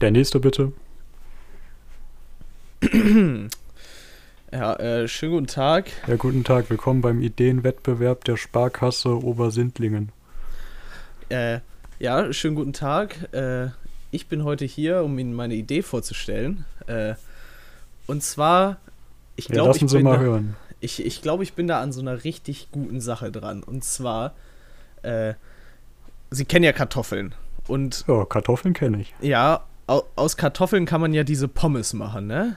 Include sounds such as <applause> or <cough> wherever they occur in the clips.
Der nächste bitte. <clears throat> Ja, äh, schönen guten Tag. Ja, guten Tag. Willkommen beim Ideenwettbewerb der Sparkasse Obersindlingen. Äh, ja, schönen guten Tag. Äh, ich bin heute hier, um Ihnen meine Idee vorzustellen. Äh, und zwar, ich Ja, glaube, ich, Sie bin mal da- hören. ich, ich, glaub, ich bin da an so einer richtig guten Sache dran. Und zwar, äh, Sie kennen ja Kartoffeln. Und Ja, Kartoffeln kenne ich. ja, aus Kartoffeln kann man ja diese Pommes machen, ne?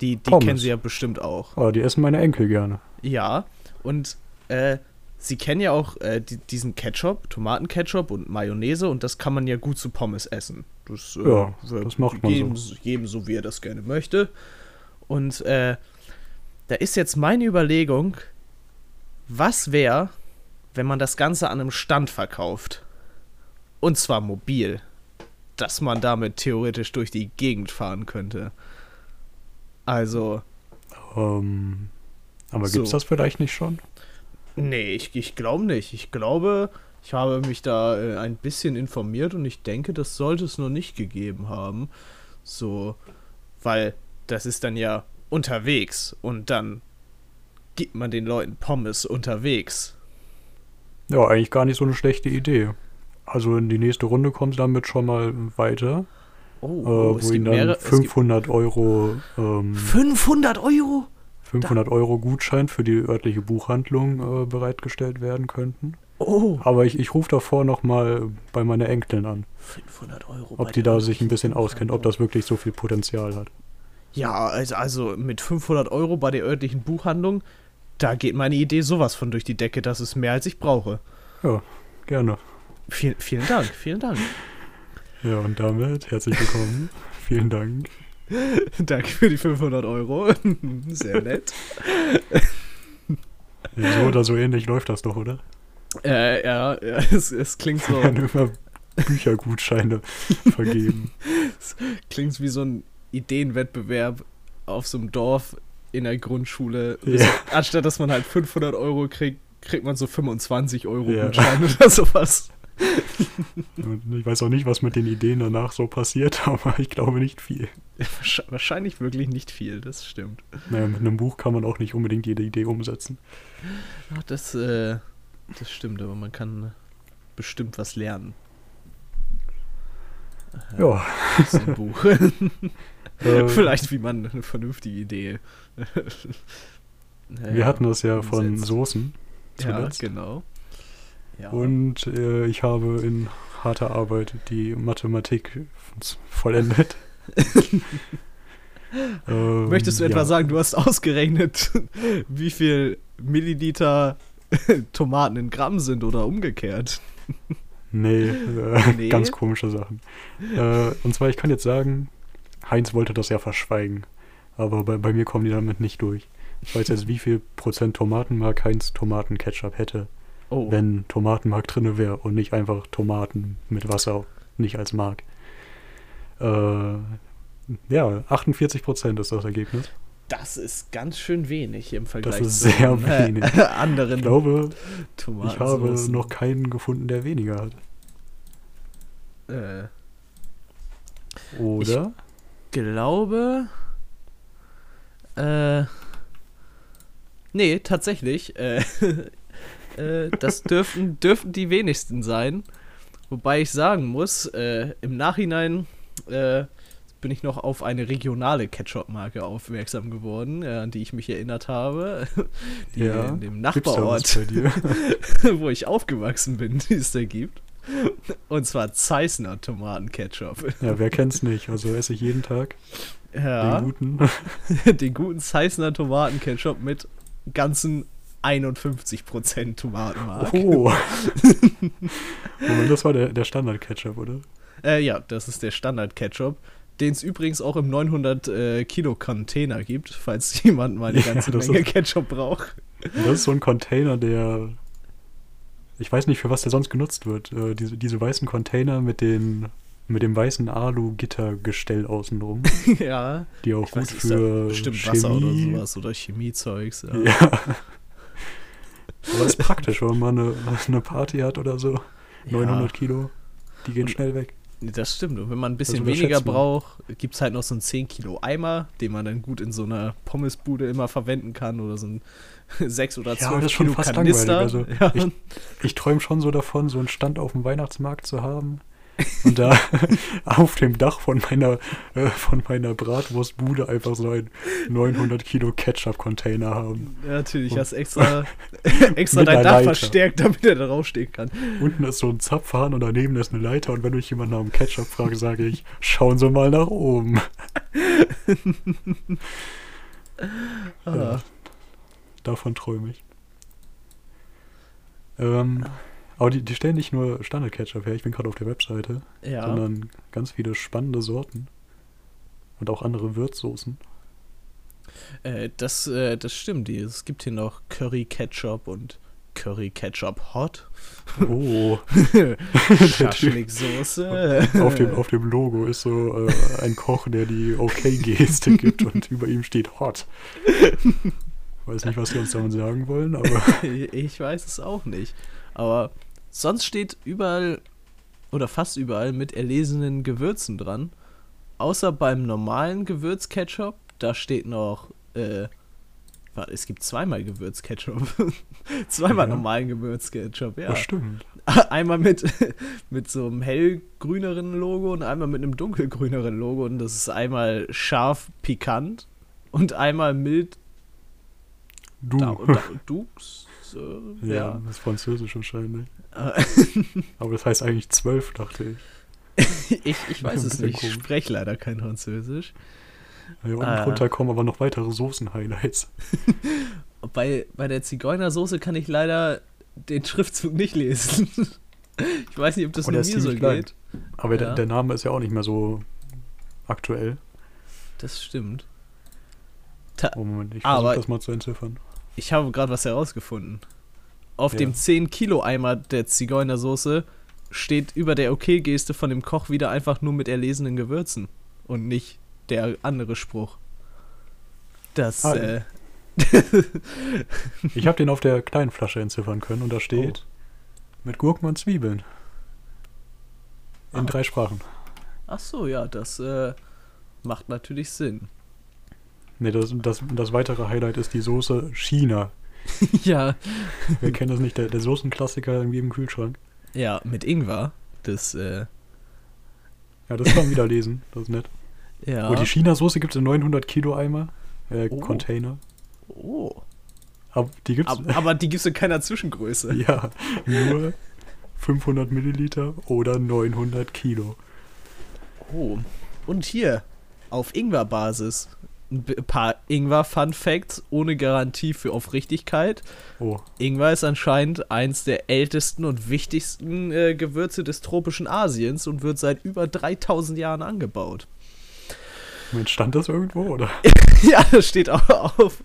Die, die Pommes. kennen Sie ja bestimmt auch. Oh, die essen meine Enkel gerne. Ja, und äh, Sie kennen ja auch äh, die, diesen Ketchup, Tomatenketchup und Mayonnaise und das kann man ja gut zu Pommes essen. Das, äh, Ja, das macht man jedem, jedem so, wie er das gerne möchte. Und äh, da ist jetzt meine Überlegung, was wäre, wenn man das Ganze an einem Stand verkauft? Und zwar mobil. Dass man damit theoretisch durch die Gegend fahren könnte. Also, Ähm, aber So. gibt's das vielleicht nicht schon? Nee, ich, ich glaube nicht. Ich glaube, ich habe mich da äh, ein bisschen informiert und ich denke, das sollte es noch nicht gegeben haben. So, weil das ist dann ja unterwegs und dann gibt man den Leuten Pommes unterwegs. Ja, eigentlich gar nicht so eine schlechte Idee. Also in die nächste Runde kommt damit schon mal weiter, Oh, äh, oh, wo ihnen dann 500 Euro, ähm, 500 Euro? 500 Euro Gutschein für die örtliche Buchhandlung äh, bereitgestellt werden könnten. Oh, Aber ich, ich rufe davor nochmal bei meiner Enkelin an, 500 Euro. ob die da sich ein bisschen auskennt, ob das wirklich so viel Potenzial hat. Ja, also, also mit 500 Euro bei der örtlichen Buchhandlung, da geht meine Idee sowas von durch die Decke. Das ist mehr, als ich brauche. Ja, gerne. Vielen, vielen Dank, vielen Dank. Ja, und damit herzlich willkommen. <laughs> Vielen Dank. Danke für die 500 Euro. <laughs> Sehr nett. Ja, so oder so ähnlich läuft das doch, oder? Äh, ja, ja <laughs> es, es klingt so, Werden immer Büchergutscheine vergeben. klingt wie so ein Ideenwettbewerb auf so einem Dorf in der Grundschule. Ja. Anstatt dass man halt 500 Euro kriegt, kriegt man so 25 Euro Ja. Gutschein oder sowas. <laughs> Ich weiß auch nicht, was mit den Ideen danach so passiert, <laughs> aber ich glaube nicht viel. Wahrsch- Wahrscheinlich wirklich nicht viel, das stimmt. Naja, mit einem Buch kann man auch nicht unbedingt jede Idee umsetzen. Ach, das, äh, das stimmt, aber man kann bestimmt was lernen. Ja, aus dem Buch. <laughs> äh, Vielleicht, wie man eine vernünftige Idee. wir hatten das ja von umsetzt. Soßen Ja, zuletzt. genau. Ja. Und äh, ich habe in harter Arbeit die Mathematik vollendet. <laughs> Ähm, Möchtest du etwa ja. sagen, du hast ausgerechnet, <laughs> wie viel Milliliter <laughs> Tomaten in Gramm sind oder umgekehrt? Nee, äh, Nee? ganz komische Sachen. Äh, und zwar, ich kann jetzt sagen, Heinz wollte das ja verschweigen. Aber bei, bei mir kommen die damit nicht durch. Ich weiß jetzt, wie viel Prozent Tomatenmark Heinz Tomatenketchup hätte, Oh, wenn Tomatenmark drinne wäre und nicht einfach Tomaten mit Wasser, nicht als Mark. Äh, ja, 48 Prozent ist das Ergebnis. das ist ganz schön wenig im Vergleich ist zu sehr den, wenig. Äh, <laughs> anderen Ich glaube, Tomaten. ich habe noch keinen gefunden, der weniger hat. Äh, Oder? glaube. Äh. Nee, tatsächlich. Äh, <laughs> äh, das dürften, dürften die wenigsten sein. Wobei ich sagen muss, äh, im Nachhinein äh, bin ich noch auf eine regionale Ketchup-Marke aufmerksam geworden, äh, an die ich mich erinnert habe. <laughs> Die Ja. in dem Nachbarort, <laughs> wo ich aufgewachsen bin, die es da gibt. Und zwar Zeissner Tomatenketchup. Ja, wer kennt's nicht? Also esse ich jeden Tag Ja. den guten. <laughs> den guten Zeissner Tomatenketchup mit ganzen 51% Tomatenmark. Oh. <laughs> Moment, das war der, der Standard-Ketchup, oder? Äh, ja, das ist der Standard-Ketchup, den es übrigens auch im 900 äh, Kilo Container gibt, falls <laughs> jemand mal eine Ja, ganze Menge ist- Ketchup braucht. Das ist so ein Container, der. Ich weiß nicht, für was der sonst genutzt wird. Äh, diese, diese weißen Container mit den mit dem weißen Alu-Gittergestell außenrum, <laughs> ja, die auch ich gut weiß, für bestimmt Chemie, Wasser oder sowas oder Chemiezeugs. Ja. Ja. Aber ist praktisch, wenn man eine, eine Party hat oder so. 900 Kilo, die gehen Und- schnell weg. Das stimmt. Und wenn man ein bisschen Das weniger braucht, gibt es halt noch so einen 10 Kilo Eimer, den man dann gut in so einer Pommesbude immer verwenden kann oder so ein <laughs> 6 oder 12 Ja, das ist schon Kilo fast Kanister. langweilig. ja. Ich, ich träume schon so davon, so einen Stand auf dem Weihnachtsmarkt zu haben und da <laughs> auf dem Dach von meiner, äh, von meiner Bratwurstbude einfach so einen 900 Kilo Ketchup-Container haben. Ja, natürlich, Und- hast extra, <laughs> extra dein Dach Leiter. verstärkt, damit er da draufstehen kann. Unten ist so ein Zapfhahn und daneben ist eine Leiter und wenn mich jemand nach dem Ketchup fragt, sage ich, schauen Sie mal nach oben. <laughs> Ah. Ja, davon träume ich. Ähm, aber die, die stellen nicht nur Standard-Ketchup her, ich bin gerade auf der Webseite, Ja. sondern ganz viele spannende Sorten. Und auch andere Würzsoßen. Äh, das, äh, das stimmt. Es gibt hier noch Curry Ketchup und Curry Ketchup Hot. Oh, <laughs> Schaschliksoße. auf dem, auf dem Logo ist so äh, ein Koch, der die Okay-Geste <laughs> gibt und über ihm steht Hot. Weiß nicht, was sie uns damit sagen wollen, aber <laughs> ich weiß es auch nicht. Aber sonst steht überall oder fast überall mit erlesenen Gewürzen dran. Außer beim normalen Gewürzketchup, da steht noch, äh, warte, es gibt zweimal Gewürzketchup. <laughs> zweimal Ja. normalen Gewürzketchup, ja. das stimmt. <laughs> Einmal mit, <laughs> mit so einem hellgrüneren Logo und einmal mit einem dunkelgrüneren Logo. Und das ist einmal scharf pikant und einmal mild Du. da, da, Dux. Äh, ja, ja. das ist französisch wahrscheinlich. <laughs> Äh, Aber das heißt eigentlich zwölf, dachte ich. ich, ich weiß es nicht. Ich spreche leider kein Französisch. Ja, unten Ah. drunter kommen aber noch weitere Soßen-Highlights. <laughs> Bei, bei der Zigeunersoße kann ich leider den Schriftzug nicht lesen. <laughs> ich weiß nicht, ob das Und nur mir so klein. geht. Aber Ja. der, der Name ist ja auch nicht mehr so aktuell. Das stimmt. Oh Moment, ich versuche das mal zu entziffern. Ich habe gerade was herausgefunden. Auf Ja. dem 10-Kilo-Eimer der Zigeunersoße steht über der OK-Geste von dem Koch wieder einfach nur mit erlesenen Gewürzen. Und nicht der andere Spruch. Das, Ah, äh, <laughs> Ich habe den auf der kleinen Flasche entziffern können und da steht mit Gurken und Zwiebeln. In Ah. drei Sprachen. ach so, ja, das, äh, macht natürlich Sinn. Ne, das, das, das weitere Highlight ist die Soße China. <laughs> ja. Wer kennt das nicht? Der, der Soßenklassiker irgendwie im Kühlschrank. Ja, mit Ingwer. Das, äh, Ja, das kann man wieder lesen. Das ist nett. ja. Und die China-Soße gibt es in 900 Kilo Eimer. Äh, Oh. Container. oh. Aber die gibt's. Aber, aber die gibt's in keiner Zwischengröße. <laughs> Ja, nur 500 Milliliter oder 900 Kilo. Oh. Und hier, auf Ingwer-Basis. Ein paar Ingwer-Fun-Facts ohne Garantie für Aufrichtigkeit. Oh, Ingwer ist anscheinend eins der ältesten und wichtigsten äh, Gewürze des tropischen Asiens und wird seit über 3000 Jahren angebaut. Moment, stand das irgendwo, oder? <laughs> ja, das steht auch auf,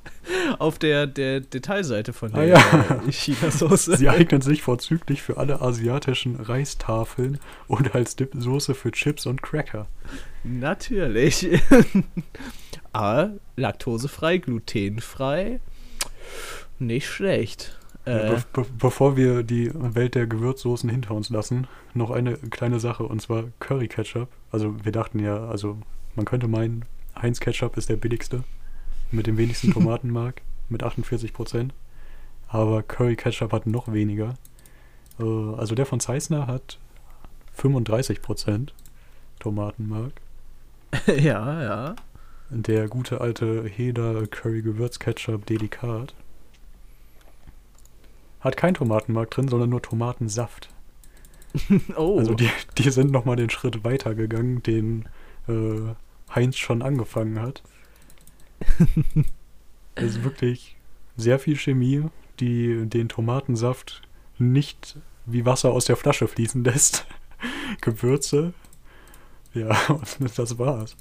auf der, der Detailseite von Ah, der ja. äh, <laughs> China-Soße. Sie eignen sich vorzüglich für alle asiatischen Reistafeln und als Dipsoße für Chips und Cracker. Natürlich. Aber laktosefrei, glutenfrei. Nicht schlecht. Äh, be be bevor wir die Welt der Gewürzsoßen hinter uns lassen, noch eine kleine Sache und zwar Curry Ketchup. Also wir dachten ja, also man könnte meinen, Heinz Ketchup ist der billigste mit dem wenigsten <laughs> Tomatenmark mit 48 Prozent. Aber Curry Ketchup hat noch weniger. Äh, also der von Zeissner hat 35 Prozent Tomatenmark. <laughs> ja, ja. Der gute alte Heder Curry Gewürz Ketchup Delikat hat kein Tomatenmark drin, sondern nur Tomatensaft. <laughs> Oh. Also die, die sind nochmal den Schritt weiter gegangen, den äh, Heinz schon angefangen hat. <laughs> Es ist wirklich sehr viel Chemie, die den Tomatensaft nicht wie Wasser aus der Flasche fließen lässt. <laughs> Gewürze. Ja, und das war's.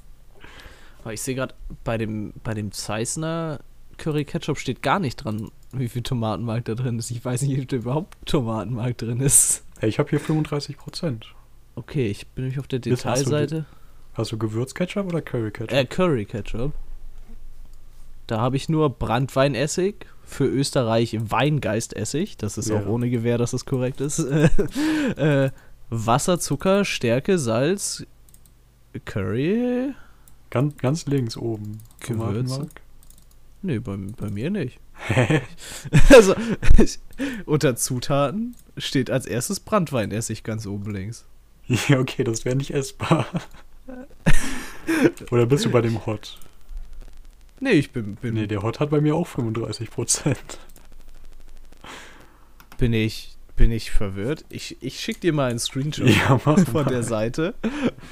Ich sehe gerade, bei dem, bei dem Zeissner Curry Ketchup steht gar nicht dran, wie viel Tomatenmark da drin ist. Ich weiß nicht, ob da überhaupt Tomatenmark drin ist. Hey, ich habe hier 35 Prozent. Okay, ich bin nämlich auf der Bist- hast du Detailseite. Hast du Gewürzketchup oder Curry Ketchup? Äh, Curry Ketchup. Da habe ich nur Brandweinessig, für Österreich Weingeistessig. Das ist Ja. auch ohne Gewähr, dass es korrekt ist. <laughs> äh, Wasser, Zucker, Stärke, Salz, Curry? Ganz, ganz links oben. Gewürze? Nee, bei, bei mir nicht. <laughs> Also, ich, unter Zutaten steht als erstes Brandweinessig ganz oben links. ja, okay, das wäre nicht essbar. <laughs> Oder bist du bei dem Hot? Nee, ich bin, bin, Nee, der Hot hat bei mir auch 35 Prozent. bin ich bin ich verwirrt. Ich, ich schick dir mal einen Screenshot Ja, <laughs> von mal. der Seite.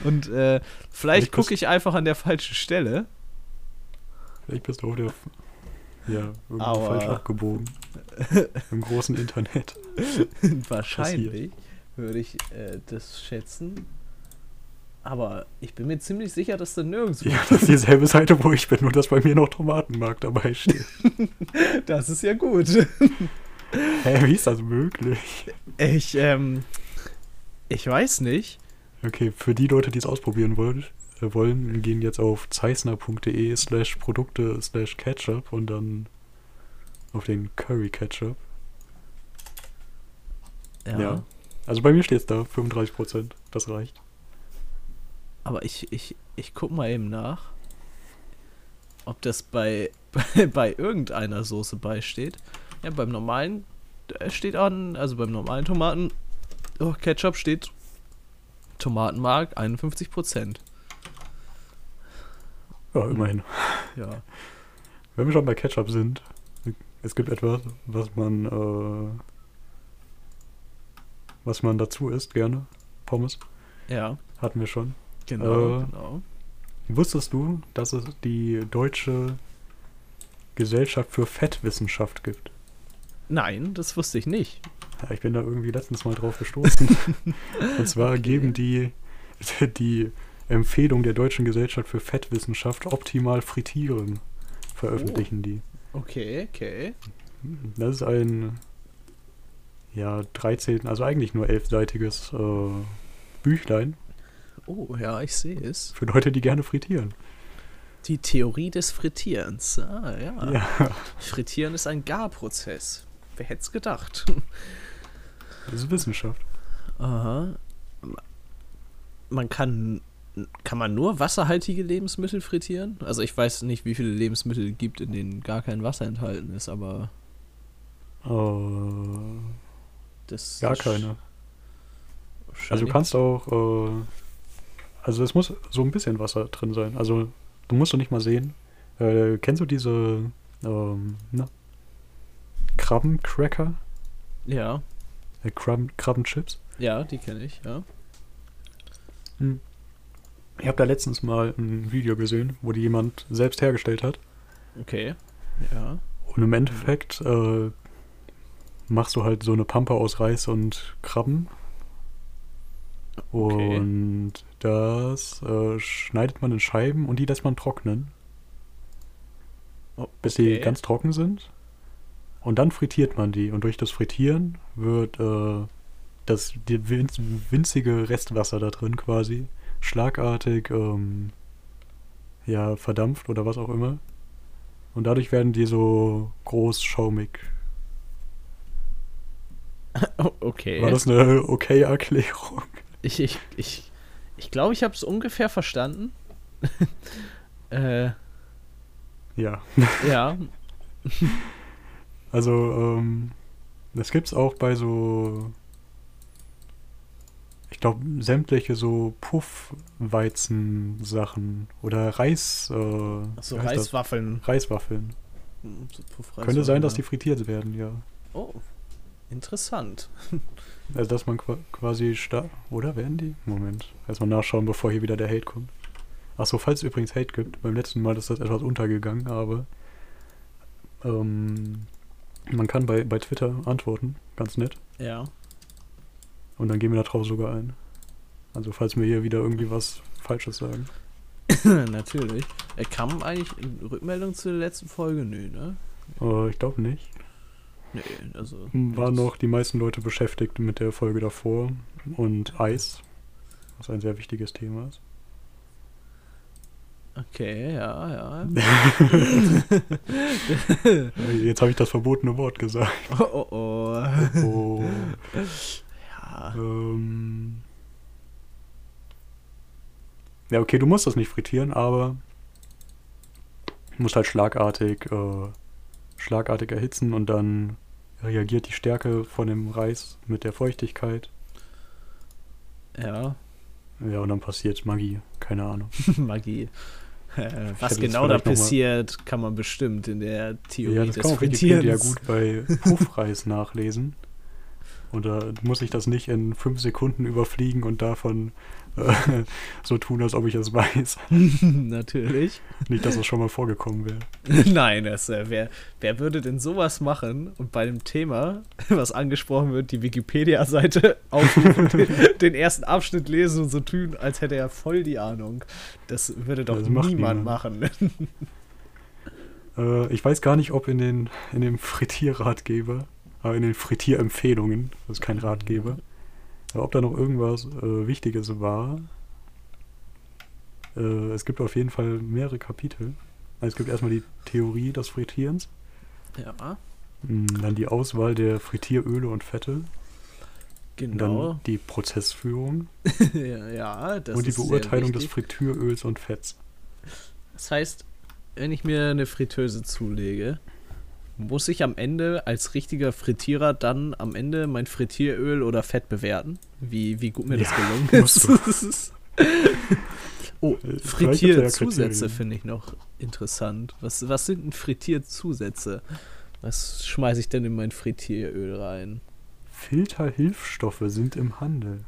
Und äh, vielleicht gucke ich einfach an der falschen Stelle. Vielleicht bist du auf der. Ja, irgendwie falsch abgebogen. <laughs> Im großen Internet. <laughs> Wahrscheinlich würde ich äh, das schätzen. Aber ich bin mir ziemlich sicher, dass da nirgendwo. Ja, das ist dieselbe Seite, wo ich bin, nur dass bei mir noch Tomatenmark dabei steht. Das ist ja gut. Hä, wie ist das möglich? Ich, ähm, ich weiß nicht. Okay, für die Leute, die es ausprobieren wollen, äh, wollen, gehen jetzt auf zeissner.de slash Produkte slash Ketchup und dann auf den Curry Ketchup. Ja. Ja. Also bei mir steht es da, 35%. Das reicht. Aber ich, ich, ich guck mal eben nach, ob das bei, bei, <laughs> bei irgendeiner Soße beisteht. Ja, beim normalen äh, steht an, also beim normalen Tomaten oh, Ketchup steht Tomatenmark 51%. Ja, immerhin. Ja. Wenn wir schon bei Ketchup sind, es gibt etwas, was man, äh, was man dazu isst gerne. Pommes. Ja, Hatten wir schon. genau, Äh, genau. Wusstest du, dass es die deutsche Gesellschaft für Fettwissenschaft gibt? Nein, das wusste ich nicht. Ja, ich bin da irgendwie letztens mal drauf gestoßen. <laughs> Und zwar Okay. geben die <laughs> die Empfehlung der Deutschen Gesellschaft für Fettwissenschaft optimal frittieren, veröffentlichen die. Okay, okay. Das ist ein ja 13, also eigentlich nur elfseitiges äh, Büchlein Oh, ja, ich sehe es. für Leute, die gerne frittieren. Die Theorie des Frittierens. Ah, ja. Ja, Frittieren ist ein Garprozess. Wer hätte es gedacht? das ist Wissenschaft. Aha. Man kann. Kann man nur wasserhaltige Lebensmittel frittieren? Also ich weiß nicht, wie viele Lebensmittel es gibt, in denen gar kein Wasser enthalten ist, aber Äh, das gar keine. Also du kannst auch, äh, also es muss so ein bisschen Wasser drin sein. Also du musst du nicht mal sehen. Äh, kennst du diese ähm, na, Krabbencracker? Ja, Äh, Krabben, Krabbenchips? ja, die kenne ich, ja. Ich habe da letztens mal ein Video gesehen, wo die jemand selbst hergestellt hat. Okay. Ja. Und im Endeffekt äh, machst du halt so eine Pampe aus Reis und Krabben. Okay. Und das äh, schneidet man in Scheiben und die lässt man trocknen, Oh, bis sie okay. ganz trocken sind. Und dann frittiert man die. Und durch das Frittieren wird äh, das winzige Restwasser da drin quasi schlagartig ähm, ja, verdampft oder was auch immer. Und dadurch werden die so groß schaumig. <laughs> Okay. War das eine okay Erklärung? Ich, ich, ich, ich glaube, ich habe es ungefähr verstanden. <laughs> äh, Ja. ja. <laughs> Also, ähm, das gibt's auch bei so, ich glaube, sämtliche so Puffweizen-Sachen oder Reis, äh, So wie heißt das? Reiswaffeln. Reiswaffeln. So Könnte sein, dass die frittiert werden, ja. Oh, interessant. <laughs> Also, dass man qua- quasi sta Oder werden die? Moment. Erstmal nachschauen, bevor hier wieder der Hate kommt. Achso, falls es übrigens Hate gibt. Beim letzten Mal ist das etwas untergegangen, aber ähm, man kann bei, bei Twitter antworten. Ganz nett. Ja. Und dann gehen wir da drauf sogar ein. Also, falls wir hier wieder irgendwie was Falsches sagen. <coughs> Natürlich. Äh, kam eigentlich Rückmeldung zu der letzten Folge? Nö, ne? Äh, ich glaube nicht. Nee, also. Waren das- noch die meisten Leute beschäftigt mit der Folge davor und Eis, was ein sehr wichtiges Thema ist. Okay, ja, ja. <laughs> Jetzt habe ich das verbotene Wort gesagt. Oh, oh, oh. Oh. Ja. Ähm, Ja, okay, du musst das nicht frittieren, aber du musst halt schlagartig, äh, schlagartig erhitzen und dann reagiert die Stärke von dem Reis mit der Feuchtigkeit. Ja, Ja, und dann passiert Magie. Keine Ahnung. <laughs> Magie. Äh, was genau da passiert, kann man bestimmt in der Theorie Ja, das des kann man auf Wikipedia Frittierens. gut bei Puffreis <laughs> nachlesen. Und da muss ich das nicht in fünf Sekunden überfliegen und davon <laughs> so tun, als ob ich es weiß. <laughs> Natürlich. Nicht, dass es schon mal vorgekommen wäre. <laughs> Nein, das, äh, wer, wer würde denn sowas machen und bei dem Thema, was angesprochen wird, die Wikipedia-Seite aufrufen, den, den ersten Abschnitt lesen und so tun, als hätte er voll die Ahnung. Das würde doch Das niemand machen. Äh, ich weiß gar nicht, ob in den in dem Frittierratgeber, äh, in den Frittierempfehlungen, das ist kein Ratgeber, ob da noch irgendwas äh, Wichtiges war. Äh, es gibt auf jeden Fall mehrere Kapitel. Also es gibt erstmal die Theorie des Frittierens, Ja, mh, dann die Auswahl der Frittieröle und Fette, genau. dann die Prozessführung <laughs> ja, das und die ist Beurteilung des. Frittieröls und Fetts. Das heißt, wenn ich mir eine Fritteuse zulege, muss ich am Ende als richtiger Frittierer dann am Ende mein Frittieröl oder Fett bewerten? Wie, wie gut mir das Ja, gelungen <laughs> ist. <laughs> oh, Frittierzusätze finde ich noch interessant. Was, was sind denn Frittierzusätze? Was schmeiße ich denn in mein Frittieröl rein? Filterhilfstoffe sind im Handel.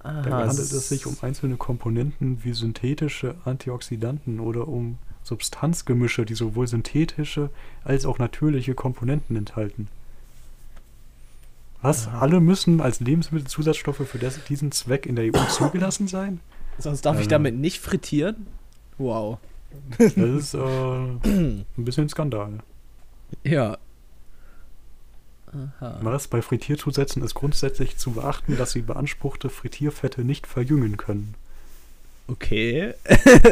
Aha, Dabei handelt es sich um einzelne Komponenten wie synthetische Antioxidanten oder um Substanzgemische, die sowohl synthetische als auch natürliche Komponenten enthalten. Was? Aha. Alle müssen als Lebensmittelzusatzstoffe für das, diesen Zweck in der EU zugelassen sein? Sonst darf ich Also- damit nicht frittieren? Wow. Das ist äh, <clears throat> ein bisschen Skandal. Ja. Aha. Was bei Frittierzusätzen ist grundsätzlich zu beachten, dass sie beanspruchte Frittierfette nicht verjüngen können, Okay.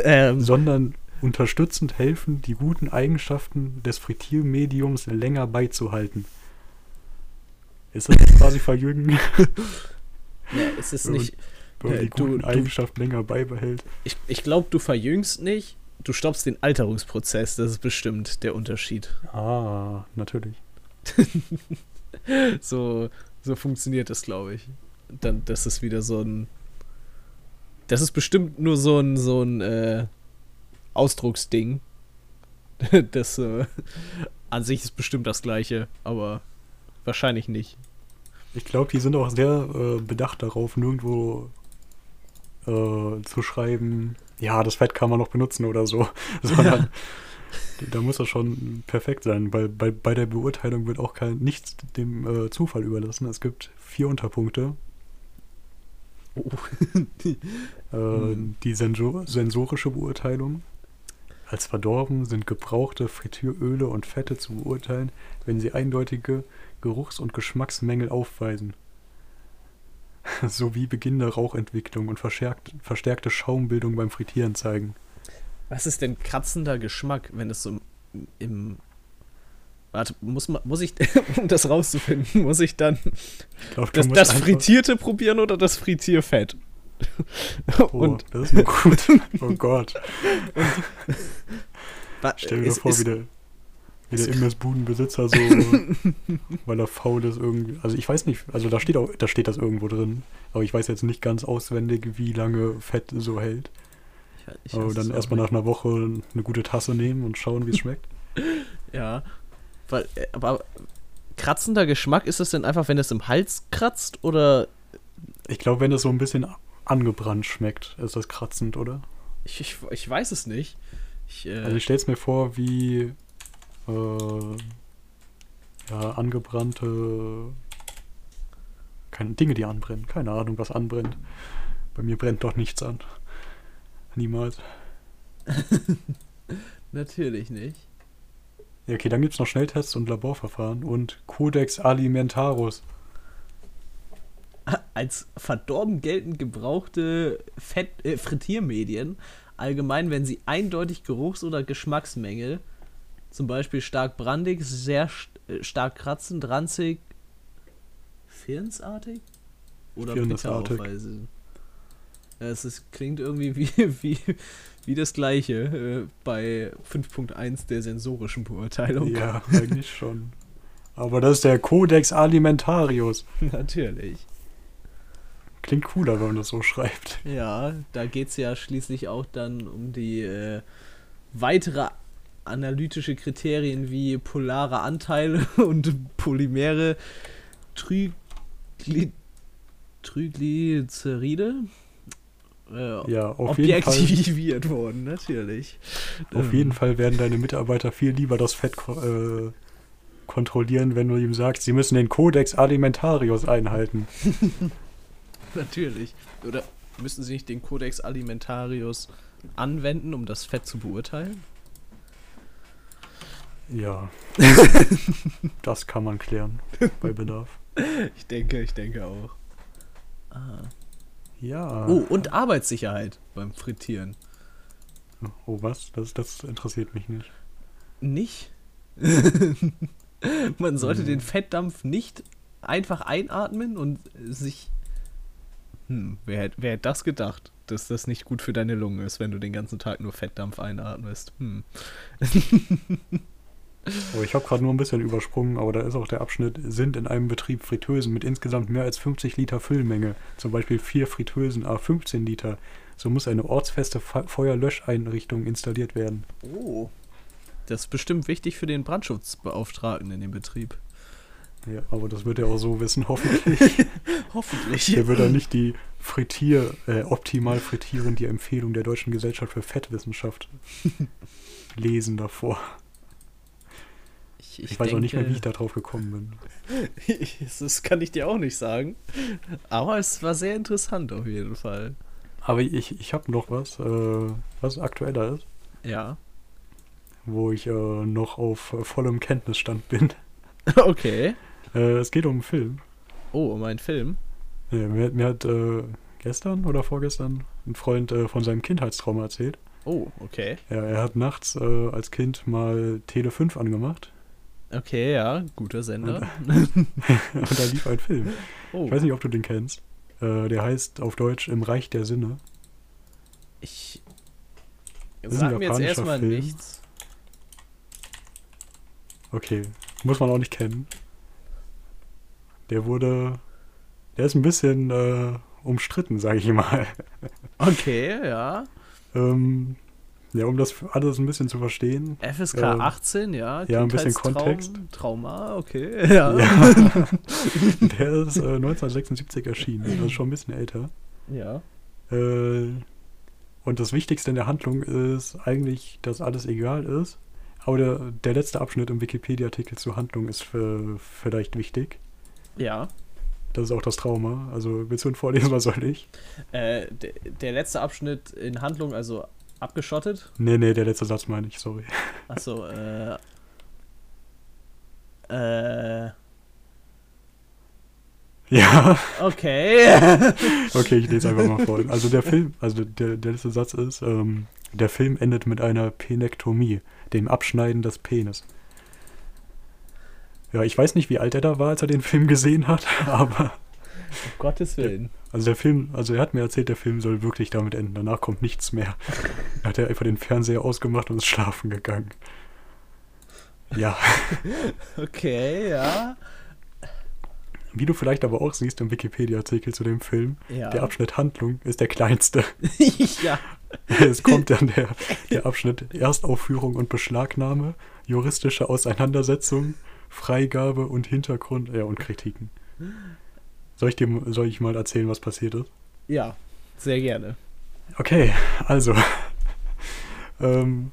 ähm, <laughs> sondern unterstützend helfen, die guten Eigenschaften des Frittiermediums länger beizuhalten. Ist das quasi verjüngen, <laughs> <laughs> ja, es ist nicht. wenn man die du- guten du- Eigenschaften länger beibehält? Ich, ich glaube, du verjüngst nicht. Du stoppst den Alterungsprozess. Das ist bestimmt der Unterschied. Ah, natürlich. <laughs> So, so funktioniert das, glaube ich. Dann, das ist wieder so ein. Das ist bestimmt nur so ein, so ein äh, Ausdrucksding. <laughs> Das äh, an sich ist bestimmt das gleiche, aber wahrscheinlich nicht. Ich glaube, die sind auch sehr äh, bedacht darauf, nirgendwo äh, zu schreiben, ja, das Fett kann man noch benutzen oder so. <laughs> Sondern <laughs> da muss das schon perfekt sein, weil bei, bei der Beurteilung wird auch kein nichts dem äh, Zufall überlassen. Es gibt vier Unterpunkte. Äh, Hm. Die Sensor sensorische Beurteilung. Als verdorben sind gebrauchte Frittieröle und Fette zu beurteilen, wenn sie eindeutige Geruchs- und Geschmacksmängel aufweisen. <laughs> Sowie beginnende Rauchentwicklung und verstärkt, verstärkte Schaumbildung beim Frittieren zeigen. Was ist denn kratzender Geschmack, wenn es so im, im Warte, muss, man, muss ich, <laughs> um das rauszufinden, muss ich dann glaub, das, das Frittierte probieren oder das Frittierfett? Oh, Und das ist nur gut. <laughs> Oh Gott. wa- Stell dir vor, ist- wie der, wie der Imbissbudenbesitzer so, <laughs> weil er faul ist irgendwie. Also ich weiß nicht, also da steht auch, da steht das irgendwo drin. Aber ich weiß jetzt nicht ganz auswendig, wie lange Fett so hält. Ich aber weiß dann erstmal nach einer Woche eine gute Tasse nehmen und schauen, wie es schmeckt. <laughs> Ja. Weil, äh, aber kratzender Geschmack, ist es denn einfach, wenn es im Hals kratzt oder Ich glaube, wenn es so ein bisschen angebrannt schmeckt, ist das kratzend, oder? ich, ich, ich weiß es nicht. Ich, äh, Also ich stelle es mir vor, wie äh, ja, angebrannte keine Dinge, die anbrennen. Keine Ahnung, was anbrennt. Bei mir brennt doch nichts an. Niemals. <laughs> natürlich nicht. Ja, okay, dann gibt es noch Schnelltests und Laborverfahren und Codex Alimentarus. Als verdorben gelten gebrauchte Fett, äh, Frittiermedien allgemein, wenn sie eindeutig Geruchs- oder Geschmacksmängel, zum Beispiel stark brandig, sehr st äh, stark kratzend, ranzig, firnsartig oder bitter aufweisen. Es ist, klingt irgendwie wie, <laughs> wie, wie das gleiche äh, bei 5.1 der sensorischen Beurteilung. Ja, eigentlich schon. Aber das ist der Codex Alimentarius. <laughs> Natürlich. Klingt cooler, wenn man das so schreibt. Ja, da geht es ja schließlich auch dann um die äh, weitere analytische Kriterien wie polare Anteile <laughs> und polymere Trigly Triglyceride äh, Ja, auf jeden Fall. objektiviert worden, natürlich. Auf Ähm, jeden Fall werden deine Mitarbeiter viel lieber das Fett äh, kontrollieren, wenn du ihm sagst, sie müssen den Codex Alimentarius einhalten. <laughs> Natürlich. Oder müssen sie nicht den Codex Alimentarius anwenden, um das Fett zu beurteilen? Ja. <laughs> das kann man klären bei Bedarf. Ich denke, ich denke auch. Ah. Ja. Oh, und Arbeitssicherheit beim Frittieren. Oh, was? Das, das interessiert mich nicht. Nicht? <laughs> Man sollte Hm. den Fettdampf nicht einfach einatmen und sich. Hm, wer, hätt- wer hätte das gedacht, dass das nicht gut für deine Lungen ist, wenn du den ganzen Tag nur Fettdampf einatmest? Hm. <laughs> Oh, ich habe gerade nur ein bisschen übersprungen, aber da ist auch der Abschnitt, sind in einem Betrieb Fritteusen mit insgesamt mehr als 50 Liter Füllmenge, zum Beispiel vier Fritteusen a 15 Liter. So muss eine ortsfeste Fe Feuerlöscheinrichtung installiert werden. Oh. Das ist bestimmt wichtig für den Brandschutzbeauftragten in dem Betrieb. Ja, aber das wird er auch so wissen, hoffentlich. <laughs> Hoffentlich. Der wird dann nicht die Frittier, äh, optimal frittieren, die Empfehlung der Deutschen Gesellschaft für Fettwissenschaft <laughs> lesen davor. Ich, weiß auch nicht mehr, wie ich da drauf gekommen bin. <laughs> das kann ich dir auch nicht sagen. Aber es war sehr interessant auf jeden Fall. Aber ich, ich habe noch was, äh, was aktueller ist, Ja. wo ich äh, noch auf äh, vollem Kenntnisstand bin. Okay. Äh, es geht um einen Film. Oh, um einen Film. Ja, mir, hat- mir hat äh, gestern oder vorgestern ein Freund äh, von seinem Kindheitstrauma erzählt. Oh, okay. Ja, er hat nachts äh, als Kind mal Tele 5 angemacht Okay, ja, guter Sender. <laughs> <laughs> und da lief ein Film. Oh, Ich weiß nicht, ob du den kennst. Äh, der heißt auf Deutsch Im Reich der Sinne. ich. Sag mir jetzt erstmal Film. nichts. Okay, muss man auch nicht kennen. Der wurde, der ist ein bisschen äh, umstritten, sage ich mal. <laughs> Okay, ja. ähm, ja, um das alles ein bisschen zu verstehen. FSK Ähm, 18, ja. ja, ein bisschen Kontext. Trauma, okay. <laughs> Ja. Ja. der ist äh, 1976 erschienen, also schon ein bisschen älter. ja. Äh, und das Wichtigste in der Handlung ist eigentlich, dass alles egal ist. Aber der, der letzte Abschnitt im Wikipedia-Artikel zur Handlung ist für, vielleicht wichtig. Ja. Das ist auch das Trauma. Also willst du ihn vorlesen, was soll ich? Äh, der, der letzte Abschnitt in Handlung, also abgeschottet. Nee, nee, der letzte Satz meine ich, sorry. <laughs> Achso, äh. Äh. Ja, Okay. <laughs> okay, ich lese einfach mal vor. Also der Film, also der, der letzte Satz ist, ähm, der Film endet mit einer Penektomie, dem Abschneiden des Penis. Ja, ich weiß nicht, wie alt er da war, als er den Film gesehen hat, <laughs> aber um Gottes Willen. also der Film, also er hat mir erzählt, der Film soll wirklich damit enden. Danach kommt nichts mehr. <laughs> Da hat er einfach den Fernseher ausgemacht und ist schlafen gegangen. Ja, <laughs> Okay, ja. wie du vielleicht aber auch siehst im Wikipedia-Artikel zu dem Film, Ja. der Abschnitt Handlung ist der kleinste. ja. Es kommt dann der, der Abschnitt Erstaufführung und Beschlagnahme, juristische Auseinandersetzung, Freigabe und Hintergrund, ja, und Kritiken. Soll ich dir soll ich mal erzählen, was passiert ist? Ja, sehr gerne. Okay, also. <laughs> ähm,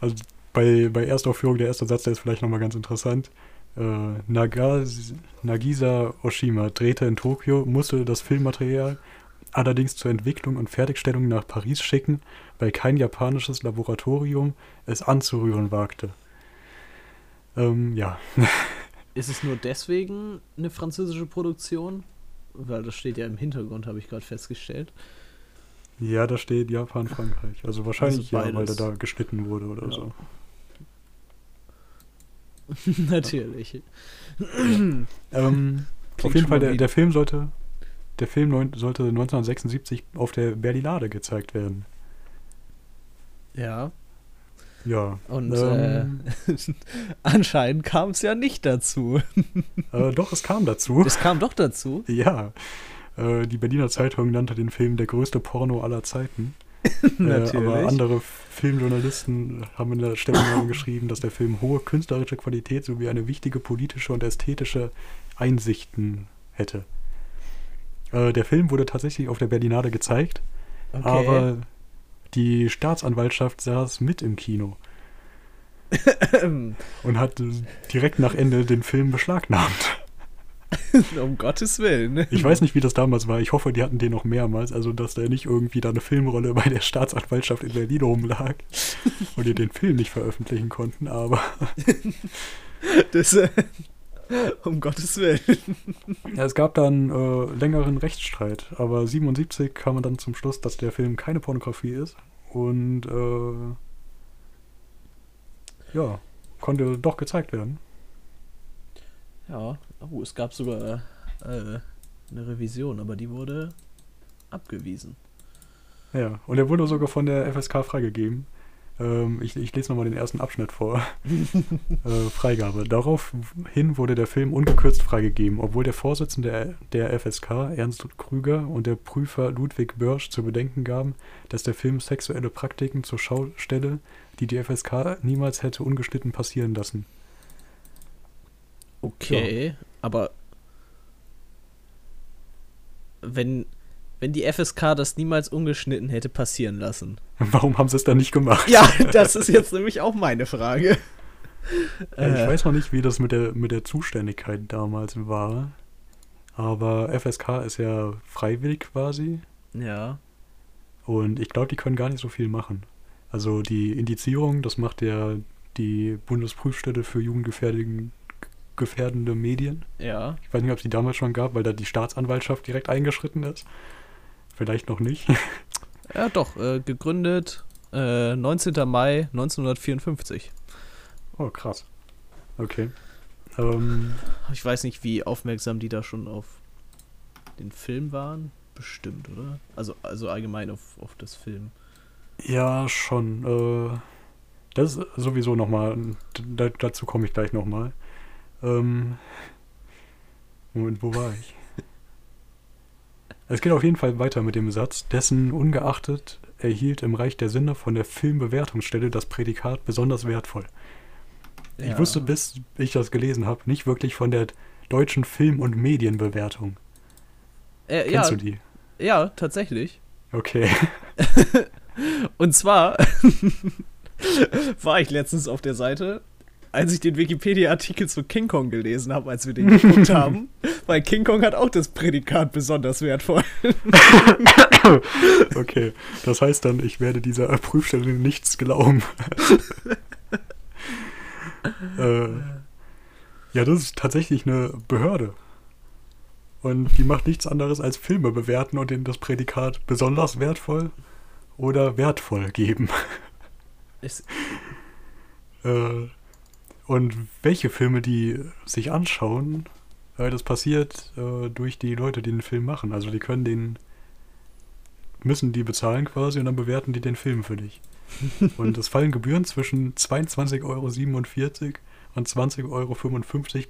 also bei, bei Erstaufführung, der erste Satz, der ist vielleicht nochmal ganz interessant. Äh, Nagas, Nagisa Oshima drehte in Tokio, musste das Filmmaterial allerdings zur Entwicklung und Fertigstellung nach Paris schicken, weil kein japanisches Laboratorium es anzurühren wagte. Ähm, ja. <laughs> Ist es nur deswegen eine französische Produktion? Weil das steht ja im Hintergrund, habe ich gerade festgestellt. Ja, da steht Japan, Frankreich. Also wahrscheinlich Also ja, weil beides. da geschnitten wurde oder Ja. so. <laughs> Natürlich. Ähm, auf jeden Fall, der, der Film sollte. der Film neun, sollte 1976 auf der Berlinade gezeigt werden. Ja. Ja. Und ähm, äh, <laughs> anscheinend kam es ja nicht dazu. <laughs> äh, doch, es kam dazu. Es kam doch dazu. Ja. Äh, die Berliner Zeitung nannte den Film der größte Porno aller Zeiten. <laughs> Äh, Natürlich. aber andere Filmjournalisten haben in der Stellungnahme geschrieben, dass der Film hohe künstlerische Qualität sowie eine wichtige politische und ästhetische Einsichten hätte. Äh, der Film wurde tatsächlich auf der Berlinade gezeigt, Okay. aber die Staatsanwaltschaft saß mit im Kino <laughs> und hat äh, direkt nach Ende den Film beschlagnahmt. <laughs> um Gottes Willen. Ich weiß nicht, wie das damals war. Ich hoffe, die hatten den noch mehrmals. Also, dass da nicht irgendwie da eine Filmrolle bei der Staatsanwaltschaft in Berlin rumlag und die den Film nicht veröffentlichen konnten. Aber <laughs> Das, äh, <laughs> um Gottes Willen. ja, es gab dann äh, längeren Rechtsstreit. Aber 77 kam man dann zum Schluss, dass der Film keine Pornografie ist. Und äh, ja, konnte doch gezeigt werden. Ja, oh, es gab sogar äh, eine Revision, aber die wurde abgewiesen. Ja, und er wurde sogar von der FSK freigegeben. Ähm, ich, ich lese nochmal den ersten Abschnitt vor. <laughs> äh, Freigabe. Daraufhin wurde der Film ungekürzt freigegeben, obwohl der Vorsitzende der, der FSK, Ernst Krüger, und der Prüfer Ludwig Börsch zu bedenken gaben, dass der Film sexuelle Praktiken zur Schau stelle, die die FSK niemals hätte ungeschnitten passieren lassen. Okay, aber wenn, wenn die FSK das niemals ungeschnitten hätte passieren lassen. <laughs> Warum haben sie es dann nicht gemacht? Ja, das ist jetzt nämlich auch meine Frage. Äh, Ich Äh, weiß noch nicht, wie das mit der, mit der Zuständigkeit damals war. Aber FSK ist ja freiwillig quasi. Ja, Und ich glaube, die können gar nicht so viel machen. Also die Indizierung, das macht ja die Bundesprüfstelle für jugendgefährdende gefährdende Medien. ja. Ich weiß nicht, ob es die damals schon gab, weil da die Staatsanwaltschaft direkt eingeschritten ist. Vielleicht noch nicht. <laughs> Ja, doch, äh, gegründet äh, 19. Mai 1954. Oh, krass. Okay. Ähm, Ich weiß nicht, wie aufmerksam die da schon auf den Film waren. Bestimmt, oder? Also, also allgemein auf, auf das Film. ja, schon. Äh, das ist sowieso nochmal, da, dazu komme ich gleich nochmal. Ähm, Moment, wo war ich? Es geht auf jeden Fall weiter mit dem Satz, dessen ungeachtet erhielt im Reich der Sinne von der Filmbewertungsstelle das Prädikat besonders wertvoll. Ich Ja. wusste, bis ich das gelesen habe, nicht wirklich von der deutschen Film- und Medienbewertung. Äh, Kennst ja, du die? ja, tatsächlich. Okay. <laughs> Und zwar <laughs> war ich letztens auf der Seite, als ich den Wikipedia-Artikel zu King Kong gelesen habe, als wir den geguckt haben. <laughs> Weil King Kong hat auch das Prädikat besonders wertvoll. <laughs> Okay. Das heißt dann, ich werde dieser Prüfstelle nichts glauben. <laughs> äh, ja, das ist tatsächlich eine Behörde. Und die macht nichts anderes als Filme bewerten und ihnen das Prädikat besonders wertvoll oder wertvoll geben. Ist, Äh, und welche Filme die sich anschauen, äh, das passiert äh, durch die Leute, die den Film machen. Also die können den, müssen die bezahlen quasi und dann bewerten die den Film für dich. <laughs> und es fallen Gebühren zwischen 22,47 Euro und 20,55 Euro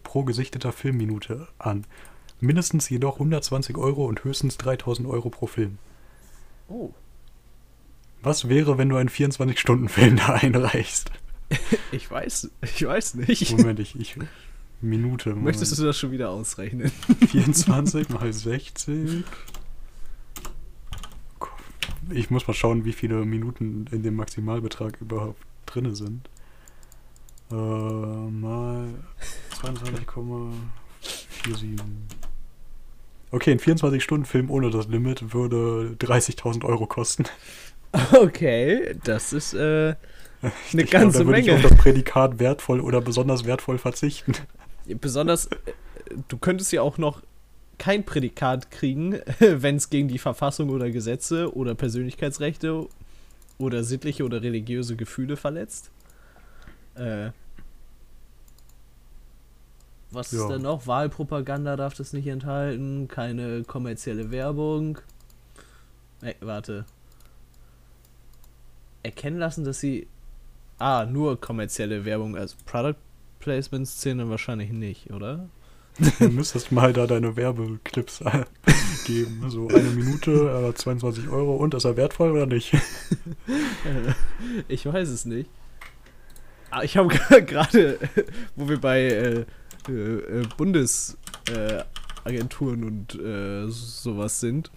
pro gesichteter Filmminute an. Mindestens jedoch 120 Euro und höchstens 3000 Euro pro Film. oh, Was wäre, wenn du einen 24-Stunden-Film da einreichst? <laughs> ich weiß, ich weiß nicht. Moment, ich, ich Minute. Moment. Möchtest du das schon wieder ausrechnen? 24 <laughs> mal 60. Ich muss mal schauen, wie viele Minuten in dem Maximalbetrag überhaupt drin sind. Äh, mal 22,47. Okay, ein 24-Stunden-Film ohne das Limit würde 30.000 Euro kosten. Okay, das ist äh, eine Ich ganze da würde ich Menge. auf das Prädikat wertvoll oder besonders wertvoll verzichten. Besonders, äh, du könntest ja auch noch kein Prädikat kriegen, <laughs> wenn es gegen die Verfassung oder Gesetze oder Persönlichkeitsrechte oder sittliche oder religiöse Gefühle verletzt. Äh, was Ja. ist denn noch? Wahlpropaganda darf das nicht enthalten, keine kommerzielle Werbung. Ey, warte. Erkennen lassen, dass sie. Ah, nur kommerzielle Werbung, also Product Placements zählen dann wahrscheinlich nicht, oder? <laughs> Du müsstest mal da deine Werbeclips äh, <laughs> geben. So eine Minute, aber 22 Euro. Und ist er wertvoll oder nicht? <laughs> ich weiß es nicht. Ah, ich habe gerade, wo wir bei äh, äh, äh, Bundesagenturen äh, Agenturen und äh, sowas sind,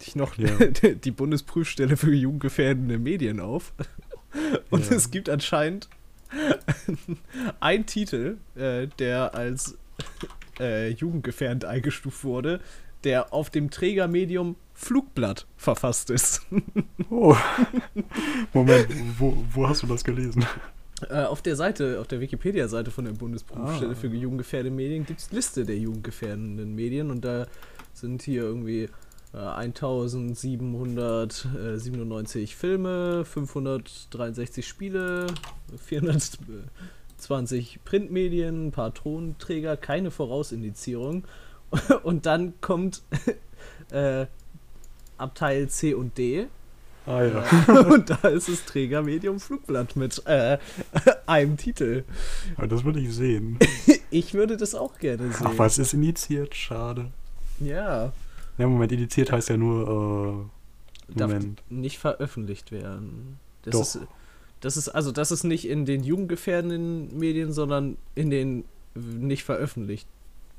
ich noch Ja. die Bundesprüfstelle für jugendgefährdende Medien auf. <laughs> Und Ja. es gibt anscheinend <laughs> einen Titel, äh, der als <laughs> äh, jugendgefährdend eingestuft wurde, der auf dem Trägermedium Flugblatt verfasst ist. Oh. Moment, wo, wo hast du das gelesen? Äh, auf der Seite, auf der Wikipedia-Seite von der Bundesprüfstelle Ah. für jugendgefährdende Medien gibt es Liste der jugendgefährdenden Medien und da sind hier irgendwie äh, 1797 Filme, 563 Spiele, 420 Printmedien, ein paar Tonträger, keine Vorausindizierung. <laughs> Und dann kommt <laughs> äh, Abteil C und D. Ah ja. <laughs> Und da ist das Trägermedium Flugblatt mit äh, einem Titel. Aber das würde ich sehen. Ich würde das auch gerne sehen. Ach, was ist initiiert? Schade. Ja. Ja, Moment, initiiert heißt ja nur, äh, Darf nicht veröffentlicht werden. Das Doch. ist das ist also das ist nicht in den jugendgefährdenden Medien, sondern in den nicht veröffentlicht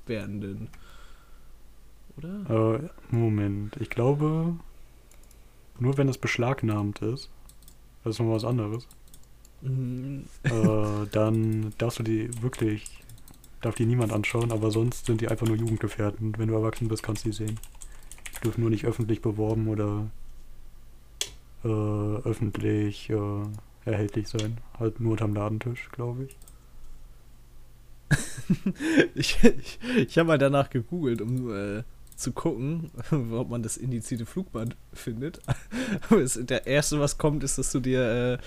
werdenden. Oder? Äh, Moment, ich glaube, nur wenn es beschlagnahmt ist, das ist noch was anderes, Mhm. äh, <laughs> dann darfst du die wirklich, darf die niemand anschauen, aber sonst sind die einfach nur jugendgefährdend. Wenn du erwachsen bist, kannst du die sehen. Dürfen nur nicht öffentlich beworben oder äh, öffentlich äh, erhältlich sein. Halt nur unterm Ladentisch, glaube ich. <laughs> Ich, ich, ich habe mal danach gegoogelt, um äh, zu gucken, <laughs> ob man das indizierte Flugband findet. <laughs> Aber es, der erste, was kommt, ist, dass du dir äh,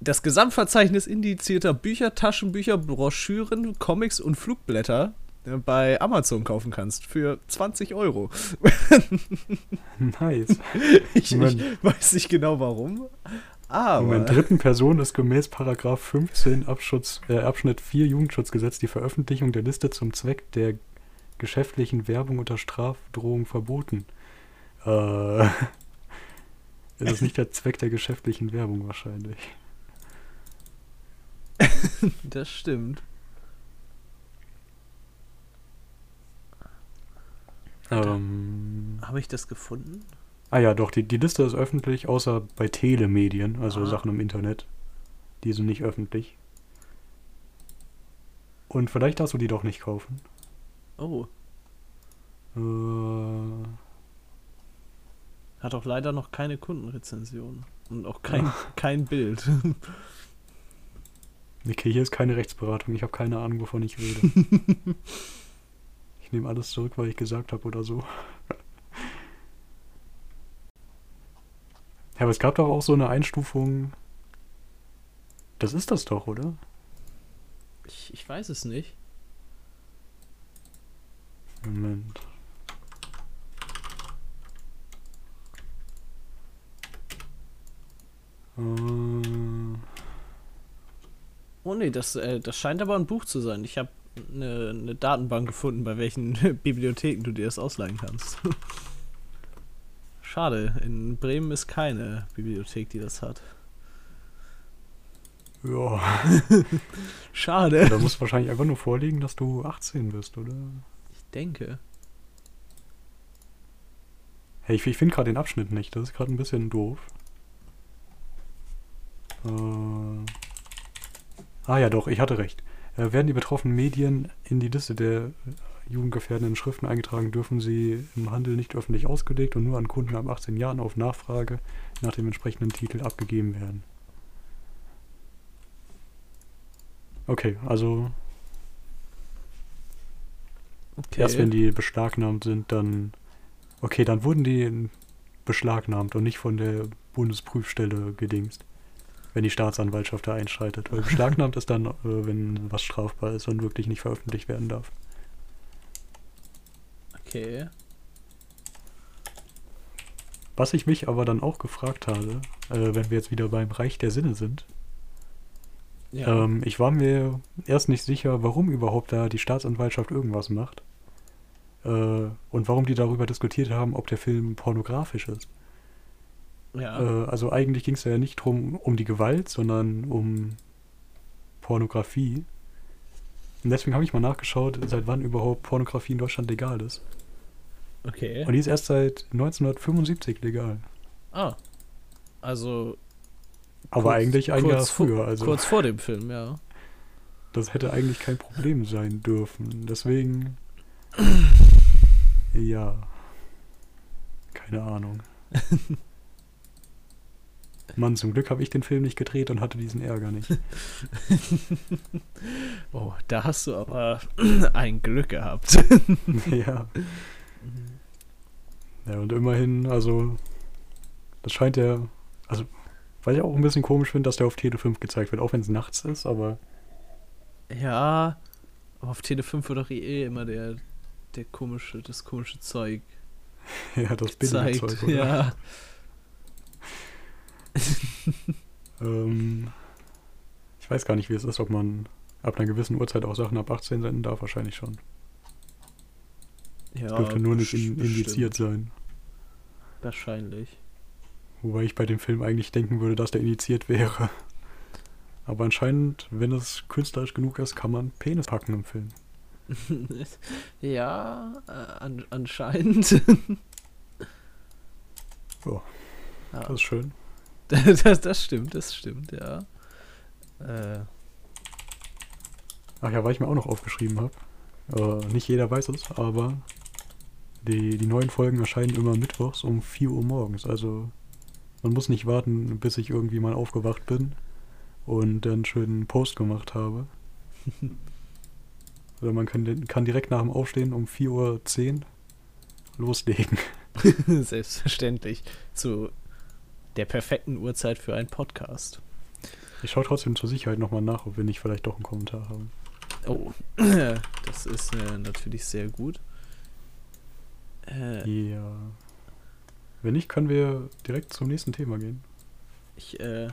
das Gesamtverzeichnis indizierter Bücher, Taschenbücher, Broschüren, Comics und Flugblätter bei Amazon kaufen kannst für 20 Euro. Nice. <laughs> Ich, ich weiß nicht genau warum. Aber Moment, dritten Person ist gemäß Paragraph 15 Abschutz, äh, Abschnitt 4 Jugendschutzgesetz die Veröffentlichung der Liste zum Zweck der geschäftlichen Werbung unter Strafdrohung verboten. Äh, <laughs> ist das nicht der Zweck der geschäftlichen Werbung wahrscheinlich? <laughs> das stimmt. Ähm, Habe ich das gefunden? ah ja, doch, die, die Liste ist öffentlich, außer bei Telemedien, also Ah. Sachen im Internet. Die sind nicht öffentlich. Und vielleicht darfst du die doch nicht kaufen. Oh, Äh, hat auch leider noch keine Kundenrezension. Und auch kein, kein Bild. <laughs> Okay, hier ist keine Rechtsberatung. Ich habe keine Ahnung, wovon ich rede. <laughs> ich nehme alles zurück, weil ich gesagt habe oder so. Ja, aber es gab doch auch so eine Einstufung. Das ist das doch, oder? Ich, ich weiß es nicht. Moment. Äh, Oh nee, das, äh, das scheint aber ein Buch zu sein. Ich habe eine, eine Datenbank gefunden, bei welchen <laughs> Bibliotheken du dir das ausleihen kannst. <laughs> Schade, in Bremen ist keine Bibliothek, die das hat. ja. <laughs> Schade. Da muss wahrscheinlich einfach nur vorliegen, dass du 18 bist, oder? Ich denke. Hey, ich, ich finde gerade den Abschnitt nicht. Das ist gerade ein bisschen doof. Äh, ah ja, doch, ich hatte recht. Äh, werden die betroffenen Medien in die Liste der äh, jugendgefährdenden Schriften eingetragen, dürfen sie im Handel nicht öffentlich ausgelegt und nur an Kunden ab 18 Jahren auf Nachfrage nach dem entsprechenden Titel abgegeben werden. Okay, also Okay. erst wenn die beschlagnahmt sind, dann. Okay, dann wurden die beschlagnahmt und nicht von der Bundesprüfstelle gedingst. Wenn die Staatsanwaltschaft da einschreitet. Weil <laughs> beschlagnahmt ist dann, äh, wenn was strafbar ist und wirklich nicht veröffentlicht werden darf. Okay. Was ich mich aber dann auch gefragt habe, äh, wenn wir jetzt wieder beim Reich der Sinne sind, Ja. ähm, ich war mir erst nicht sicher, warum überhaupt da die Staatsanwaltschaft irgendwas macht. Äh, und warum die darüber diskutiert haben, ob der Film pornografisch ist. Ja. Äh, also eigentlich ging es ja nicht drum um die Gewalt, sondern um Pornografie. Und deswegen habe ich mal nachgeschaut, seit wann überhaupt Pornografie in Deutschland legal ist. okay. Und die ist erst seit 1975 legal. ah. Also. Aber kurz- eigentlich ein Jahr früher. Also Kurz vor dem Film, ja. das hätte eigentlich kein Problem sein dürfen. Deswegen. <clears throat> Ja. Keine Ahnung. <laughs> Mann, zum Glück habe ich den Film nicht gedreht und hatte diesen Ärger nicht. <laughs> Oh, da hast du aber <clears throat> ein Glück gehabt. <laughs> ja. Ja, und immerhin, also, das scheint ja, also, weil ich auch ein bisschen komisch finde, dass der auf Tele 5 gezeigt wird, auch wenn es nachts ist, aber Ja, auf Tele 5 wird doch eh immer der, der komische, das komische Zeug <laughs> ja, das billige. Zeug, oder? Ja. <laughs> Ähm, ich weiß gar nicht, wie es ist, ob man ab einer gewissen Uhrzeit auch Sachen ab 18 senden darf, wahrscheinlich schon. ja Dürfte nur nicht in, indiziert sein. Wahrscheinlich. Wobei ich bei dem Film eigentlich denken würde, dass der indiziert wäre. Aber anscheinend, wenn es künstlerisch genug ist, kann man Penis packen im Film. <laughs> ja, äh, an, anscheinend. <laughs> Ja. Ja. Das ist schön. <laughs> Das, das stimmt, das stimmt, ja. Äh, Ach ja, weil ich mir auch noch aufgeschrieben habe. Äh, nicht jeder weiß es, aber die, die neuen Folgen erscheinen immer mittwochs um 4 Uhr morgens. Also man muss nicht warten, bis ich irgendwie mal aufgewacht bin und dann schön einen Post gemacht habe. <laughs> Oder man kann, kann direkt nach dem Aufstehen um 4.10 Uhr loslegen. <laughs> selbstverständlich. Zu der perfekten Uhrzeit für einen Podcast. Ich schaue trotzdem zur Sicherheit nochmal nach, ob wir nicht vielleicht doch einen Kommentar haben. Oh, <clears throat> das ist äh, natürlich sehr gut. Äh, Ja. Wenn nicht, können wir direkt zum nächsten Thema gehen. ich äh,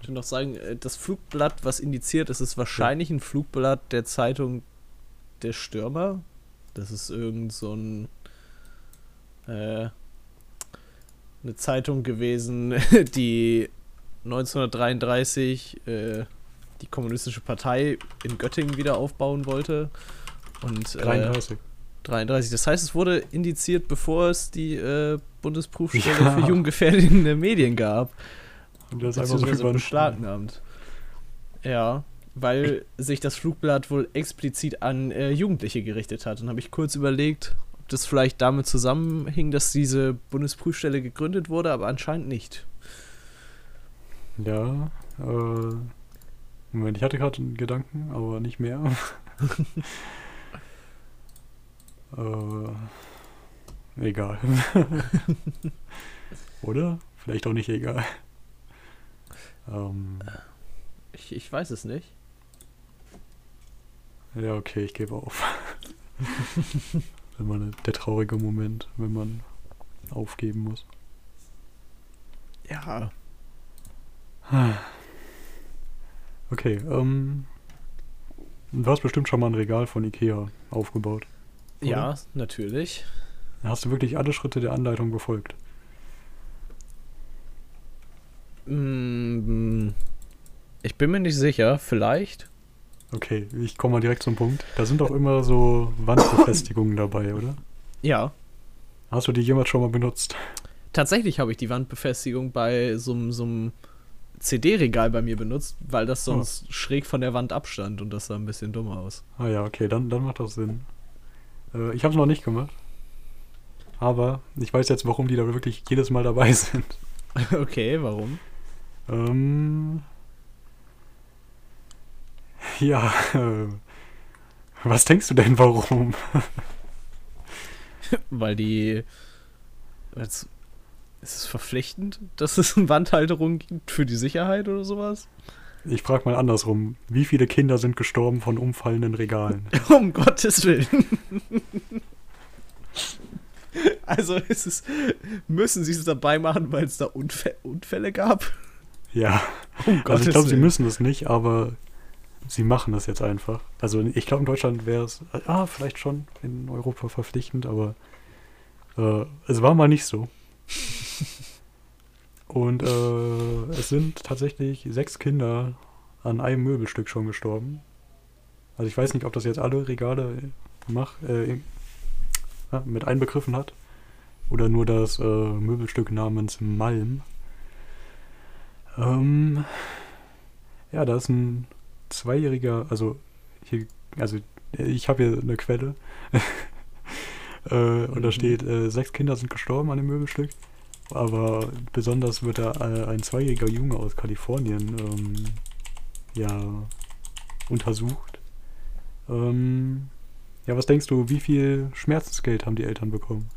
würde noch sagen, äh, das Flugblatt, was indiziert ist, ist wahrscheinlich ein Flugblatt der Zeitung Der Stürmer. Das ist irgend so ein äh, eine Zeitung gewesen, <laughs> die 1933 äh, die kommunistische Partei in Göttingen wieder aufbauen wollte. Und, äh, 33. 33. Das heißt, es wurde indiziert, bevor es die äh, Bundesprüfstelle Ja. für jugendgefährdende Medien gab. Und das ist einfach so beschlagnahmt. Ja, weil sich das Flugblatt wohl explizit an äh, Jugendliche gerichtet hat. Und habe ich kurz überlegt, ob das vielleicht damit zusammenhing, dass diese Bundesprüfstelle gegründet wurde, aber anscheinend nicht. Ja, äh. Moment, ich hatte gerade einen Gedanken, aber nicht mehr. <laughs> äh. Egal. <laughs> Oder? Vielleicht auch nicht egal. Ähm, Ich, ich weiß es nicht. ja, okay, ich gebe auf. <laughs> man, der traurige Moment, wenn man aufgeben muss. Ja. <sighs> Okay, ähm. Du hast bestimmt schon mal ein Regal von Ikea aufgebaut. Ja, natürlich. Hast du wirklich alle Schritte der Anleitung befolgt. Mm, Ich bin mir nicht sicher, vielleicht. Okay, ich komme mal direkt zum Punkt. Da sind doch immer so Wandbefestigungen dabei, oder? Ja. Hast du die jemals schon mal benutzt? Tatsächlich habe ich die Wandbefestigung bei so einem- CD-Regal bei mir benutzt, weil das sonst schräg von der Wand abstand und das sah ein bisschen dumm aus. Ah ja, okay, dann, dann macht das Sinn. Äh, ich habe es noch nicht gemacht. Aber ich weiß jetzt, warum die da wirklich jedes Mal dabei <laughs> sind. Okay, warum? Ähm. Ja, äh, was denkst du denn, warum? Weil die. Ist es verpflichtend, dass es eine Wandhalterung gibt für die Sicherheit oder sowas? Ich frage mal andersrum. Wie viele Kinder sind gestorben von umfallenden Regalen? <laughs> Um Gottes Willen. Also ist es, müssen sie es dabei machen, weil es da Unfä Unfälle gab? Ja. Um Also ich glaube, sie müssen es nicht, aber sie machen das jetzt einfach. Also ich glaube, in Deutschland wäre es, ah, vielleicht schon in Europa verpflichtend, aber äh, es war mal nicht so. <laughs> Und äh, es sind tatsächlich sechs Kinder an einem Möbelstück schon gestorben. Also ich weiß nicht, ob das jetzt alle Regale mach, äh, mit einbegriffen hat. Oder nur das äh, Möbelstück namens Malm. Ähm, ja, da ist ein zweijähriger, also hier, also ich habe hier eine Quelle. <laughs> äh, und da Mhm. steht, äh, sechs Kinder sind gestorben an dem Möbelstück. Aber besonders wird da äh, ein zweijähriger Junge aus Kalifornien ähm, ja untersucht. Ähm, ja, was denkst du, wie viel Schmerzensgeld haben die Eltern bekommen?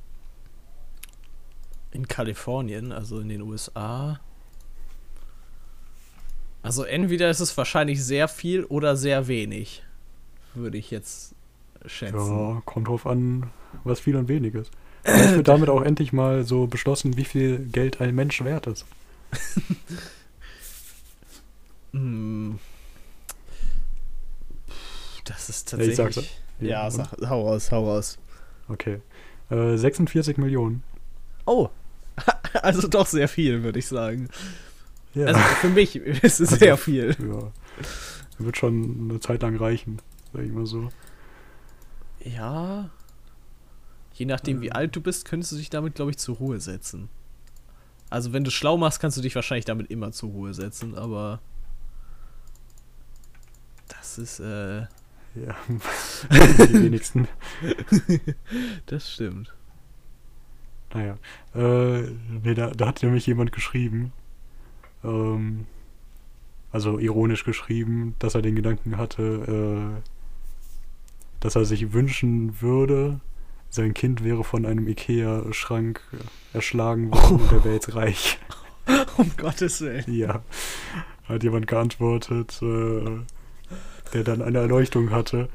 In Kalifornien, also in den USA. Also entweder ist es wahrscheinlich sehr viel oder sehr wenig. Würde ich jetzt schätzen. Ja, kommt drauf an, was viel und wenig ist. Vielleicht wird damit auch endlich mal so beschlossen, wie viel Geld ein Mensch wert ist. <laughs> Hm. Das ist Ja, ich tatsächlich. sag's. Ja, sag, hau raus, hau raus. Okay. Äh, 46 Millionen. Oh. <laughs> Also doch sehr viel, würde ich sagen. Ja. Also für mich <laughs> ist es Also- sehr viel. ja. Wird schon eine Zeit lang reichen, sag ich mal so. Ja. Je nachdem, wie Ähm. alt du bist, könntest du dich damit, glaube ich, zur Ruhe setzen. Also, wenn du schlau machst, kannst du dich wahrscheinlich damit immer zur Ruhe setzen, aber. Das ist, äh. Ja. <laughs> Die wenigsten. <laughs> Das stimmt. Naja. Äh, nee, da, da hat nämlich jemand geschrieben, ähm, also ironisch geschrieben, dass er den Gedanken hatte, äh, dass er sich wünschen würde, sein Kind wäre von einem Ikea-Schrank erschlagen worden und er wäre jetzt reich. Um Gottes Willen. Ja, hat jemand geantwortet, äh, der dann eine Erleuchtung hatte.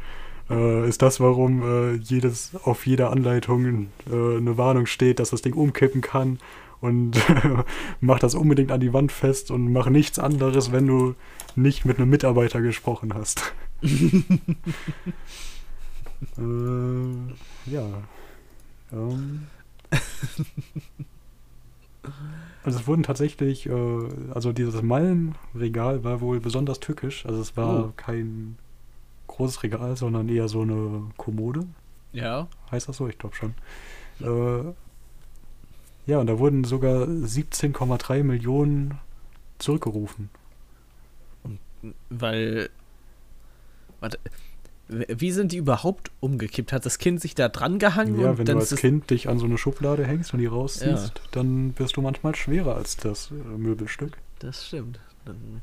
Äh, ist das, warum äh, jedes auf jeder Anleitung äh, eine Warnung steht, dass das Ding umkippen kann und <laughs> mach das unbedingt an die Wand fest und mach nichts anderes, wenn du nicht mit einem Mitarbeiter gesprochen hast. <laughs> äh, ja. Ähm. <laughs> Also es wurden tatsächlich, äh, also dieses Malmregal war wohl besonders tückisch. Also es war Oh. kein großes Regal, sondern eher so eine Kommode. Ja. Heißt das so? Ich glaube schon. Äh, ja, und da wurden sogar 17,3 Millionen zurückgerufen. Weil. Warte. Wie sind die überhaupt umgekippt? Hat das Kind sich da dran gehangen Ja, wenn du als Kind dich an so eine Schublade hängst und die rausziehst, dann wirst du manchmal schwerer als das äh, Möbelstück. Das stimmt. Dann,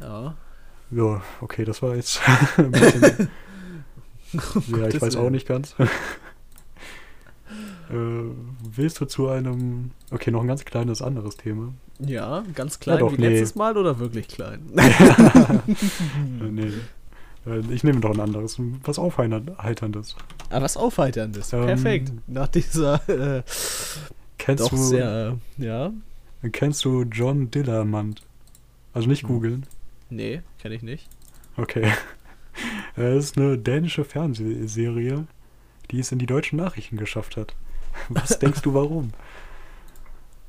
ja. Ja, okay, das war jetzt <laughs> ein bisschen. <laughs> ja, ich weiß auch nicht ganz. Äh, willst du zu einem. Okay, noch ein ganz kleines anderes Thema. Ja, ganz klein doch, wie nee. letztes Mal oder wirklich klein? <laughs> Äh, nee. <laughs> Äh, Ich nehme doch ein anderes, was Aufheiterndes. Ah, was Aufheiterndes. Ähm, Perfekt. Nach dieser äh, Kennst du, sehr, äh, ja. kennst du John Dillermand? Also nicht Hm. googeln. Nee, kenne ich nicht. Okay. <laughs> Es ist eine dänische Fernsehserie, die es in die deutschen Nachrichten geschafft hat. <laughs> Was denkst du warum?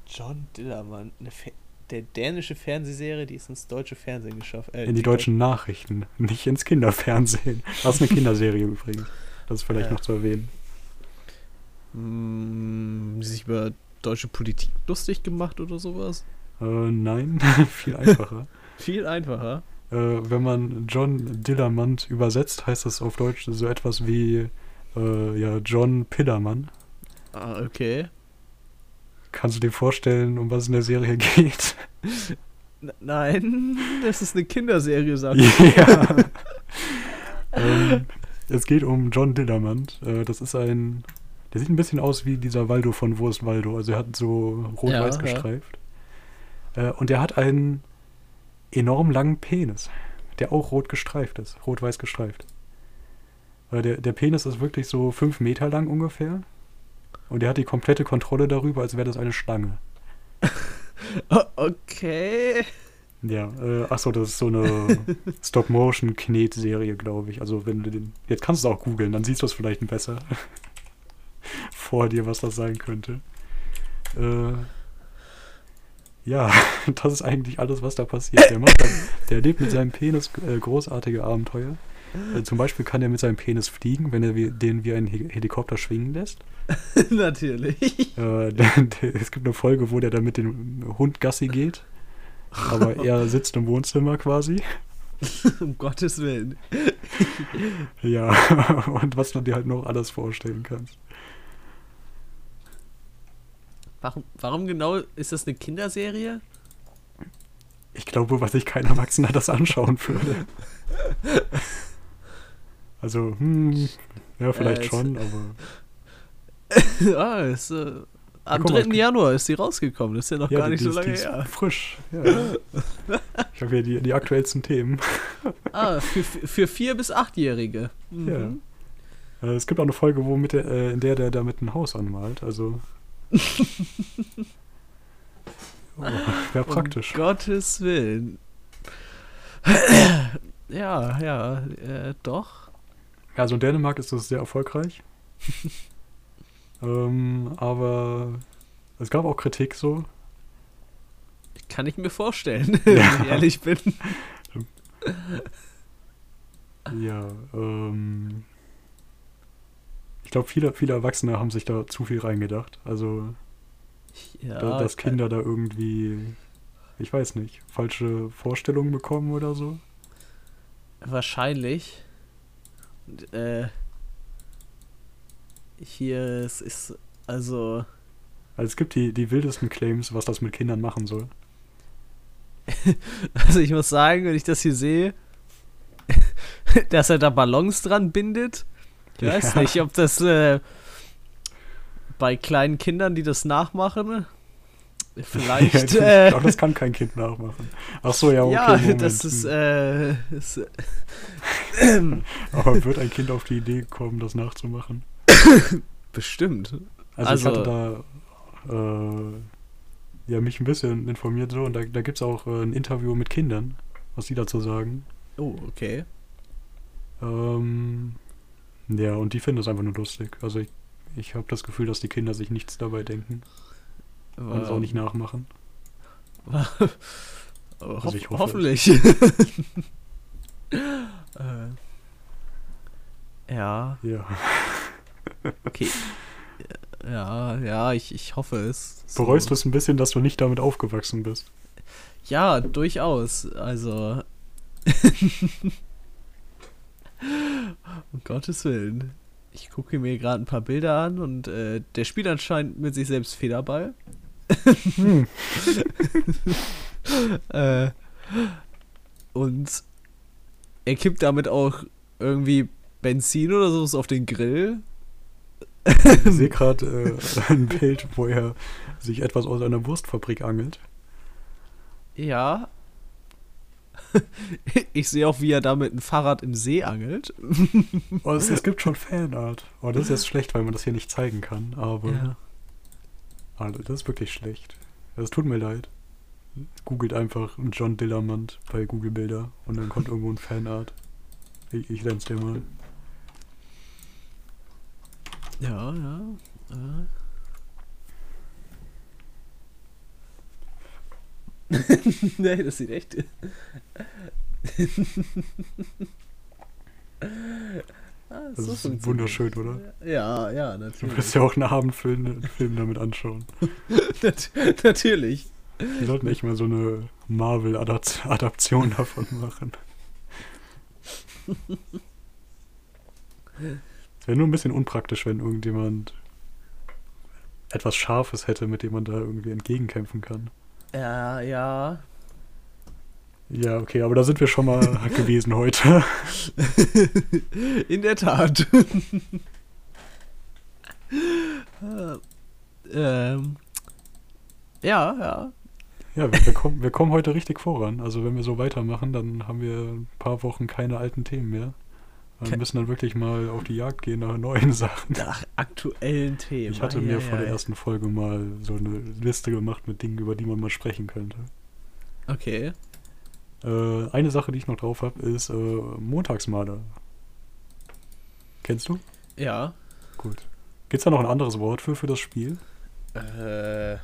John Dillermann, eine Fe der dänische Fernsehserie, die es ins deutsche Fernsehen geschafft äh, In die deutschen Nachrichten, nicht ins Kinderfernsehen. Das ist eine Kinderserie übrigens. Das ist vielleicht Ja. noch zu erwähnen. Mm, sich über deutsche Politik lustig gemacht oder sowas? Äh, nein, <laughs> viel einfacher. <laughs> Viel einfacher. äh, wenn man John Dillermand übersetzt, heißt das auf Deutsch so etwas wie äh, ja, John Pillermann. Ah, okay. Kannst du dir vorstellen, um was es in der Serie geht? N nein, das ist eine Kinderserie, sagt <laughs> ja. ähm, es geht um John Dillermand. Äh, das ist ein Der sieht ein bisschen aus wie dieser Waldo von Wo ist Waldo. Also er hat so rot-weiß Ja, ja. gestreift. Äh, und er hat einen enorm langen Penis, der auch rot gestreift ist. Rot-weiß gestreift. Weil der, der Penis ist wirklich so fünf Meter lang ungefähr. Und er hat die komplette Kontrolle darüber, als wäre das eine Schlange. <laughs> Okay. Ja, äh, achso, das ist so eine <laughs> Stop-Motion-Knet-Serie, glaube ich. Also wenn du den. Jetzt kannst du es auch googeln, dann siehst du es vielleicht besser <laughs> vor dir, was das sein könnte. Äh, ja, das ist eigentlich alles, was da passiert. Der, macht dann, der erlebt mit seinem Penis äh, großartige Abenteuer. Äh, zum Beispiel kann er mit seinem Penis fliegen, wenn er den wie ein He Helikopter schwingen lässt. <laughs> Natürlich. Äh, <laughs> es gibt eine Folge, wo der dann mit dem Hund Gassi geht. Aber <laughs> er sitzt im Wohnzimmer quasi. um Gottes Willen. Ja, und was du dir halt noch alles vorstellen kannst. Warum, warum genau ist das eine Kinderserie? Ich glaube, was sich kein Erwachsener das anschauen würde. Also, hm, ja, vielleicht Äh, schon, aber <laughs> ah, ist, äh, am mal, 3. es- Januar ist die rausgekommen. Das ist ja noch ja, gar nicht die so lange die ist her. frisch. Ja. <laughs> Ich habe hier die, die aktuellsten Themen. Ah, für, für 4- bis 8-Jährige. Mhm. Äh, Es gibt auch eine Folge, wo mit der, äh, in der der damit ein Haus anmalt. Also. <laughs> oh, Wäre praktisch. Um Gottes Willen. <clears throat> ja, ja, äh, doch. Also in Dänemark ist das sehr erfolgreich. <laughs> ähm, aber es gab auch Kritik so. Kann ich mir vorstellen, <laughs> Ja. wenn ich ehrlich bin. <laughs> Ja, ähm. Ich glaube, viele, viele Erwachsene haben sich da zu viel reingedacht. Also, Ja, da, dass kann- Kinder da irgendwie, ich weiß nicht, falsche Vorstellungen bekommen oder so. Wahrscheinlich. Äh, hier es ist also Also es gibt die, die wildesten Claims, was das mit Kindern machen soll. <laughs> also ich muss sagen, wenn ich das hier sehe, <laughs> dass er da Ballons dran bindet. Ich weiß Ja. nicht, ob das äh, bei kleinen Kindern, die das nachmachen, vielleicht <laughs> äh, glaube, das kann kein Kind nachmachen. Ach so, ja, okay. ja, Moment. das ist äh, ist, Aber <laughs> wird ein Kind auf die Idee kommen, das nachzumachen? bestimmt. Also, Also- ich hatte da äh, ja, mich ein bisschen informiert so und da, da gibt es auch äh, ein Interview mit Kindern, was die dazu sagen. Oh, okay. Ähm, ja, und die finden das einfach nur lustig. Also ich, ich habe das Gefühl, dass die Kinder sich nichts dabei denken und es auch nicht nachmachen. <laughs> Hoff Also hoffe hoffentlich. <laughs> äh, ja, Ja. okay. Ja, ja, ich, ich hoffe es. So. Bereust du es ein bisschen, dass du nicht damit aufgewachsen bist? Ja, durchaus. Also. <laughs> um Gottes Willen. Ich gucke mir gerade ein paar Bilder an und äh, der spielt anscheinend mit sich selbst Federball. Hm. <laughs> Äh, und er kippt damit auch irgendwie Benzin oder so auf den Grill. Ich sehe gerade äh, ein Bild, wo er sich etwas aus einer Wurstfabrik angelt. Ja. <laughs> Ich sehe auch, wie er da mit ein Fahrrad im See angelt. Oh, es, es gibt schon Fanart. Oh, das ist jetzt schlecht, weil man das hier nicht zeigen kann. Aber Ja. Also, das ist wirklich schlecht. Es tut mir leid. Googelt einfach John Dillermand bei Google Bilder und dann kommt irgendwo ein Fanart. Ich, ich send's dir mal. Ja, ja. ja. <laughs> nee, das sieht echt. <laughs> ah, Das ist funktioniert's. wunderschön, oder? Ja, ja, Du natürlich. wirst ja auch einen Abendfilm Film damit anschauen. <laughs> Nat natürlich. Die sollten echt mal so eine Marvel-Adaption davon machen. <laughs> Es wäre nur ein bisschen unpraktisch, wenn irgendjemand etwas Scharfes hätte, mit dem man da irgendwie entgegenkämpfen kann. Ja, ja. Ja, okay, aber da sind wir schon mal <laughs> <laughs> gewesen heute. In der Tat. Äh, <laughs> ähm. Ja, ja. Ja, wir, wir, kommen, wir kommen heute richtig voran. Also wenn wir so weitermachen, dann haben wir ein paar Wochen keine alten Themen mehr. Wir müssen dann wirklich mal auf die Jagd gehen nach neuen Sachen. Nach aktuellen Themen. Ich hatte mir ei, vor der ei. ersten Folge mal so eine Liste gemacht mit Dingen, über die man mal sprechen könnte. Okay. Äh, eine Sache, die ich noch drauf habe, ist äh, Montagsmaler. Kennst du? Ja. Gut. Gibt's da noch ein anderes Wort für, für das Spiel? Äh. Äh.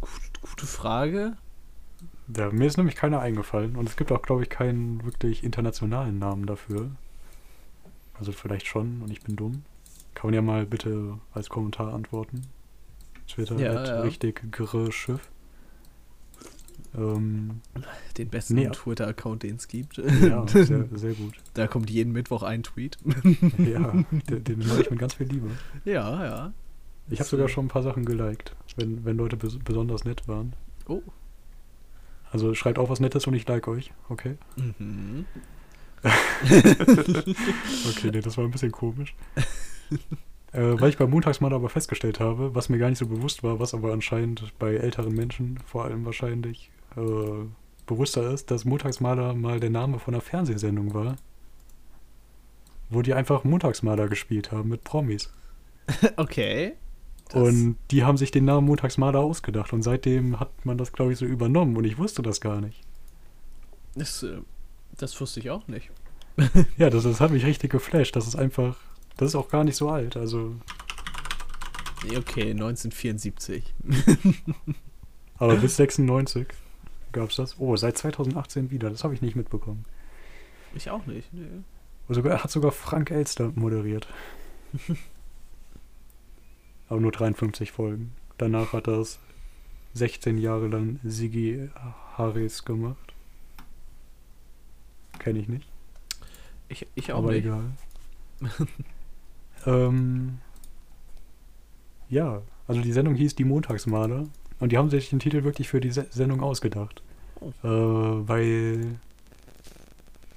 gut- Gute Frage. Ja, mir ist nämlich keiner eingefallen und es gibt auch, glaube ich, keinen wirklich internationalen Namen dafür. Also vielleicht schon und ich bin dumm. Kann man ja mal bitte als Kommentar antworten. Twitter, Ja, ja. richtig grrr Schiff. Ähm, Den besten Nee. Twitter-Account, den es gibt. ja, <laughs> sehr, sehr gut. Da kommt jeden Mittwoch ein Tweet. Ja, den, den mache ich mit ganz viel Liebe. ja, ja. Ich habe sogar schon ein paar Sachen geliked, wenn, wenn Leute bes besonders nett waren. Oh. Also schreibt auch was Nettes und ich like euch, okay? Mhm. <laughs> Okay, nee, das war ein bisschen komisch. <laughs> äh, weil ich beim Montagsmaler aber festgestellt habe, was mir gar nicht so bewusst war, was aber anscheinend bei älteren Menschen vor allem wahrscheinlich äh, bewusster ist, dass Montagsmaler mal der Name von einer Fernsehsendung war, wo die einfach Montagsmaler gespielt haben mit Promis. <laughs> Okay. Und die haben sich den Namen Montagsmaler ausgedacht und seitdem hat man das, glaube ich, so übernommen und ich wusste das gar nicht. Das, äh, das wusste ich auch nicht. <laughs> Ja, das, das hat mich richtig geflasht. Das ist einfach, das ist auch gar nicht so alt. Also, Okay, 1974. <laughs> aber bis 96 gab es das. Oh, seit 2018 wieder. Das habe ich nicht mitbekommen. Ich auch nicht. Nee. Sogar, hat sogar Frank Elster moderiert. <laughs> aber nur 53 Folgen. Danach hat das 16 Jahre lang Sigi Harris gemacht. Kenne ich nicht. Ich, ich auch aber nicht. egal. <laughs> ähm, ja, also die Sendung hieß Die Montagsmaler und die haben sich den Titel wirklich für die Se Sendung ausgedacht. Äh, weil,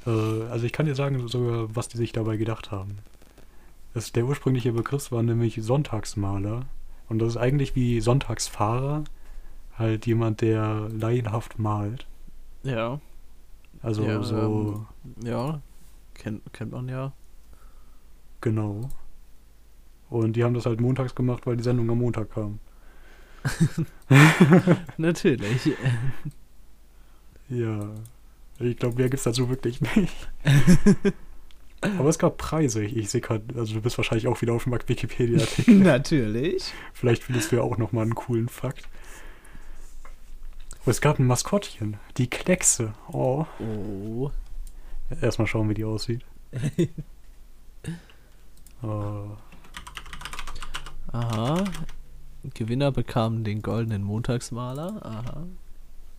äh, also ich kann dir sagen sogar, was die sich dabei gedacht haben. Das, der ursprüngliche Begriff war nämlich Sonntagsmaler und das ist eigentlich wie Sonntagsfahrer, halt jemand, der laienhaft malt. Ja, Also Ja, so, ja. Kennt, kennt man ja. Genau. Und die haben das halt montags gemacht, weil die Sendung am Montag kam. <laughs> Natürlich. Ja. Ich glaube, mehr gibt's dazu wirklich nicht. <laughs> Aber es gab Preise. Ich, ich sehe gerade, also du bist wahrscheinlich auch wieder auf dem Wikipedia-Artikel. <laughs> Natürlich. Vielleicht findest du ja auch nochmal einen coolen Fakt. Oh, es gab ein Maskottchen. Die Kleckse. Oh. Oh. Erstmal schauen, wie die aussieht. Oh. Aha. Gewinner bekamen den goldenen Montagsmaler. Aha.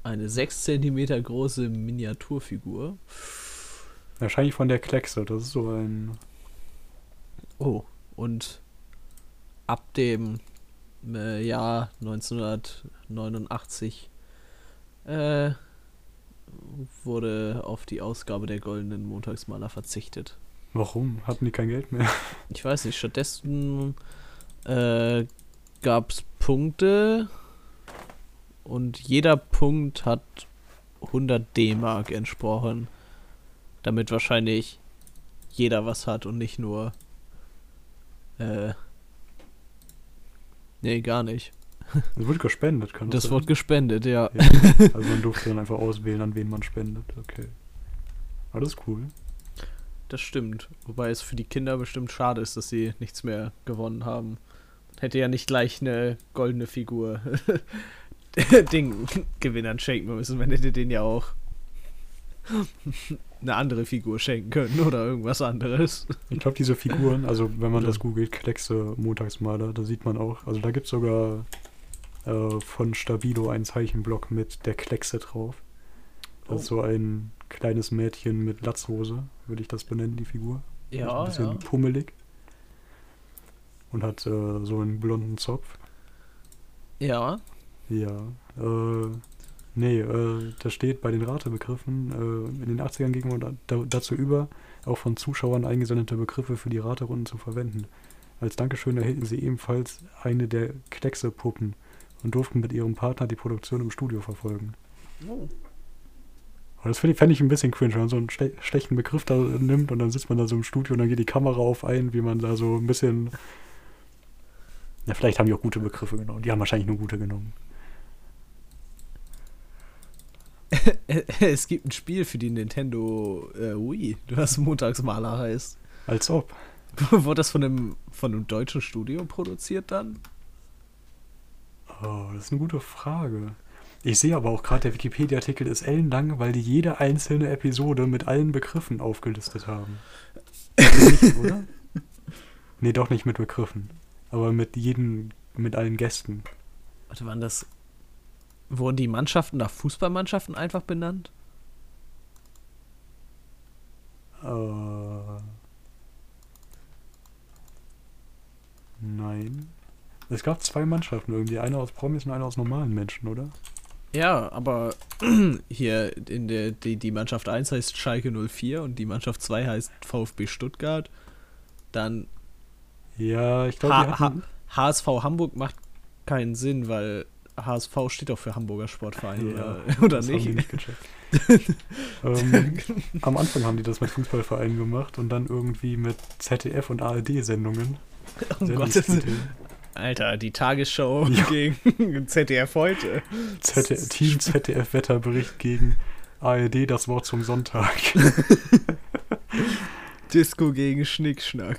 Eine 6 cm große Miniaturfigur. Wahrscheinlich von der Kleckse. Das ist so ein. Oh. Und ab dem äh, Jahr 1989 äh, wurde auf die Ausgabe der goldenen Montagsmaler verzichtet. Warum? Hatten die kein Geld mehr? Ich weiß nicht, stattdessen äh, gab es Punkte und jeder Punkt hat 100 D-Mark entsprochen, damit wahrscheinlich jeder was hat und nicht nur äh, nee, gar nicht. Das wird gespendet, kann Das sein? wird gespendet, ja. Ja, also man durfte dann einfach auswählen, an wen man spendet. Okay. Alles cool. Das stimmt. Wobei es für die Kinder bestimmt schade ist, dass sie nichts mehr gewonnen haben. Hätte ja nicht gleich eine goldene Figur <laughs> den Gewinnern schenken müssen. Man hätte denen ja auch eine andere Figur schenken können oder irgendwas anderes. Ich glaube, diese Figuren, also wenn man Ja. das googelt, Kleckse Montagsmaler, da sieht man auch, also da gibt es sogar äh, von Stabilo einen Zeichenblock mit der Kleckse drauf. Das ist Oh. so ein kleines Mädchen mit Latzhose, würde ich das benennen, die Figur. Ja, ein bisschen ja. pummelig. Und hat äh, so einen blonden Zopf. Ja. Ja, äh, nee, äh, da steht bei den Ratebegriffen, äh, in den 80ern ging man da, da, dazu über, auch von Zuschauern eingesendete Begriffe für die Raterunden zu verwenden. Als Dankeschön erhielten sie ebenfalls eine der Kleckse-Puppen und durften mit ihrem Partner die Produktion im Studio verfolgen. Oh. Und das finde ich, fänd ich ein bisschen cringe, wenn man so einen schle schlechten Begriff da nimmt und dann sitzt man da so im Studio und dann geht die Kamera auf ein, wie man da so ein bisschen. Ja, vielleicht haben die auch gute Begriffe genommen. Die haben wahrscheinlich nur gute genommen. <laughs> es gibt ein Spiel für die Nintendo äh, Wii, das Montagsmaler heißt. Als ob. <laughs> Wurde das von einem, von einem deutschen Studio produziert dann? Oh, das ist eine gute Frage. Ich sehe aber auch gerade, der Wikipedia-Artikel ist ellenlang, weil die jede einzelne Episode mit allen Begriffen aufgelistet haben. nicht, oder? <laughs> Nee, doch nicht mit Begriffen. Aber mit jedem, mit allen Gästen. Warte, waren das. Wurden die Mannschaften nach Fußballmannschaften einfach benannt? Äh. Nein. Es gab zwei Mannschaften irgendwie, eine aus Promis und eine aus normalen Menschen, oder? Ja, aber <clears throat> hier in der die, die Mannschaft 1 heißt Schalke 04 und die Mannschaft 2 heißt VfB Stuttgart. Dann Ja, ich glaube, die H hatten, H HSV Hamburg macht keinen Sinn, weil HSV steht auch für Hamburger Sportverein Ja, oder, oder das haben die nicht. nicht <laughs> ähm, am Anfang haben die das mit Fußballvereinen gemacht und dann irgendwie mit ZDF und ARD-Sendungen. Oh Gott, Alter, die Tagesschau <laughs> Ja. gegen ZDF heute. ZDF, <laughs> Team ZDF-Wetterbericht gegen ARD, das Wort zum Sonntag. Disco gegen Schnickschnack.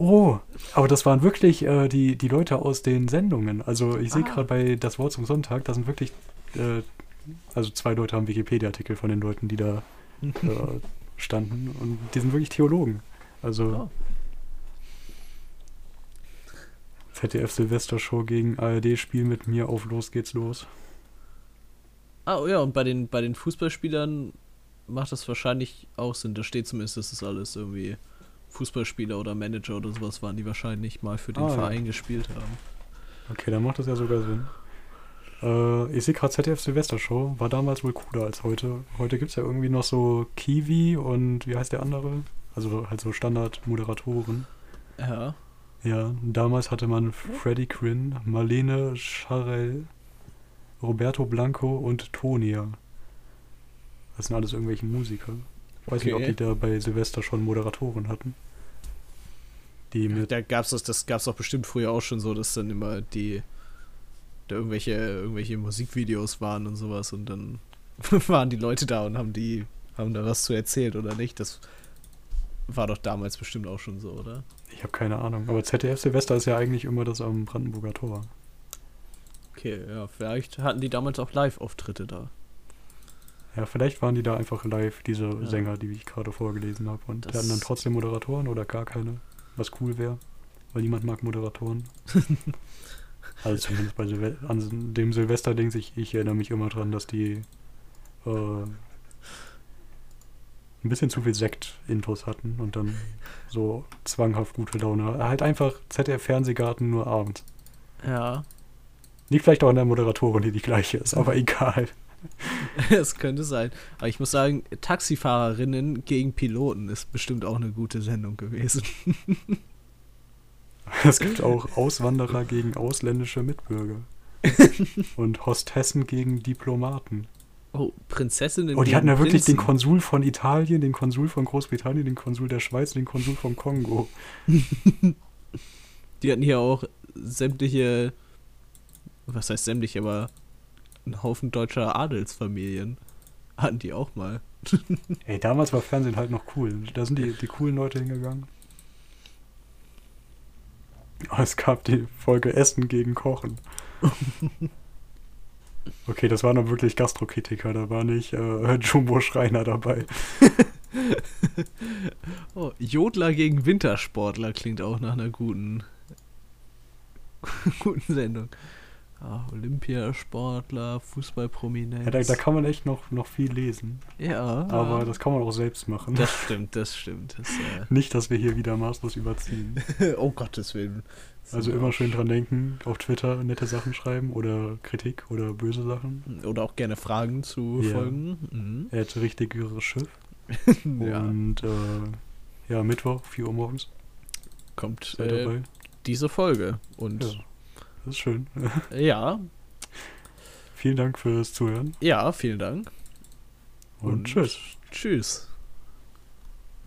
Oh, aber das waren wirklich äh, die, die Leute aus den Sendungen. Also ich sehe Ah. gerade bei Das Wort zum Sonntag, da sind wirklich, äh, also zwei Leute haben Wikipedia-Artikel von den Leuten, die da äh, <laughs> standen. Und die sind wirklich Theologen. Also Oh. ZDF Silvestershow gegen ARD-Spiel mit mir auf Los geht's los. Ah, ja, und bei den, bei den Fußballspielern macht das wahrscheinlich auch Sinn. Da steht zumindest, dass das alles irgendwie Fußballspieler oder Manager oder sowas waren, die wahrscheinlich mal für den Ah, ja. Verein gespielt haben. Okay, dann macht das ja sogar Sinn. Äh, ich sehe gerade ZDF Silvestershow, war damals wohl cooler als heute. Heute gibt es ja irgendwie noch so Kiwi und wie heißt der andere? Also halt so Standard-Moderatoren. Ja. Ja, damals hatte man Freddy Quinn, Marlene Scharell, Roberto Blanco und Tonia. Das sind alles irgendwelche Musiker. Ich weiß nicht, ob Okay. die da bei Silvester schon Moderatoren hatten. Die mit. Da gab's das, das gab's doch bestimmt früher auch schon so, dass dann immer die da irgendwelche, irgendwelche Musikvideos waren und sowas und dann <laughs> waren die Leute da und haben die, haben da was zu erzählt oder nicht. Das war doch damals bestimmt auch schon so, oder? Ich habe keine Ahnung. Aber ZDF Silvester ist ja eigentlich immer das am Brandenburger Tor. Okay, ja, vielleicht hatten die damals auch Live-Auftritte da. Ja, vielleicht waren die da einfach live, diese Ja. Sänger, die ich gerade vorgelesen habe. Und die Das- hatten dann trotzdem Moderatoren oder gar keine, was cool wäre. Weil niemand mag Moderatoren. <laughs> also zumindest bei Silve an dem Silvester-Dings, ich, ich erinnere mich immer dran, dass die äh, ein bisschen zu viel Sekt-Intos hatten und dann so zwanghaft gute Laune. Halt einfach ZDF-Fernsehgarten nur abends. Ja, Liegt vielleicht auch an der Moderatorin, die die gleiche ist, aber <laughs> egal. <laughs> das könnte sein. Aber ich muss sagen, Taxifahrerinnen gegen Piloten ist bestimmt auch eine gute Sendung gewesen. <laughs> Es gibt auch Auswanderer gegen ausländische Mitbürger. <laughs> Und Hostessen gegen Diplomaten. Oh, Prinzessinnen Oh, die hatten ja wirklich den Prinzen. Konsul von Italien, den Konsul von Großbritannien, den Konsul der Schweiz, den Konsul vom Kongo. Die hatten hier auch sämtliche, was heißt sämtliche, aber einen Haufen deutscher Adelsfamilien. Hatten die auch mal. <laughs> Ey, damals war Fernsehen halt noch cool. Da sind die, die coolen Leute hingegangen. Oh, es gab die Folge Essen gegen Kochen. <laughs> Okay, das waren dann wirklich Gastrokritiker, da war nicht äh, Jumbo Schreiner dabei. <laughs> Oh, Jodler gegen Wintersportler klingt auch nach einer guten, guten Sendung. Ah, Olympiasportler, Fußballprominenz. Ja, da, da kann man echt noch, noch viel lesen. Ja, Aber das kann man auch selbst machen. das stimmt, das stimmt. Das, <laughs> Nicht, dass wir hier wieder maßlos überziehen. äh, <laughs> oh Gottes Willen. Also immer schön dran denken, auf Twitter nette Sachen schreiben oder Kritik oder böse Sachen. Oder auch gerne Fragen zu Ja. Folgen. Mhm. Er hätte richtigere Schiff. <laughs> ja, Und äh, ja, Mittwoch, 4 Uhr morgens. kommt äh, dabei. diese Folge. Und Ja. Das ist schön. <laughs> ja, Vielen Dank fürs Zuhören ja, vielen Dank. und, tschüss. Tschüss.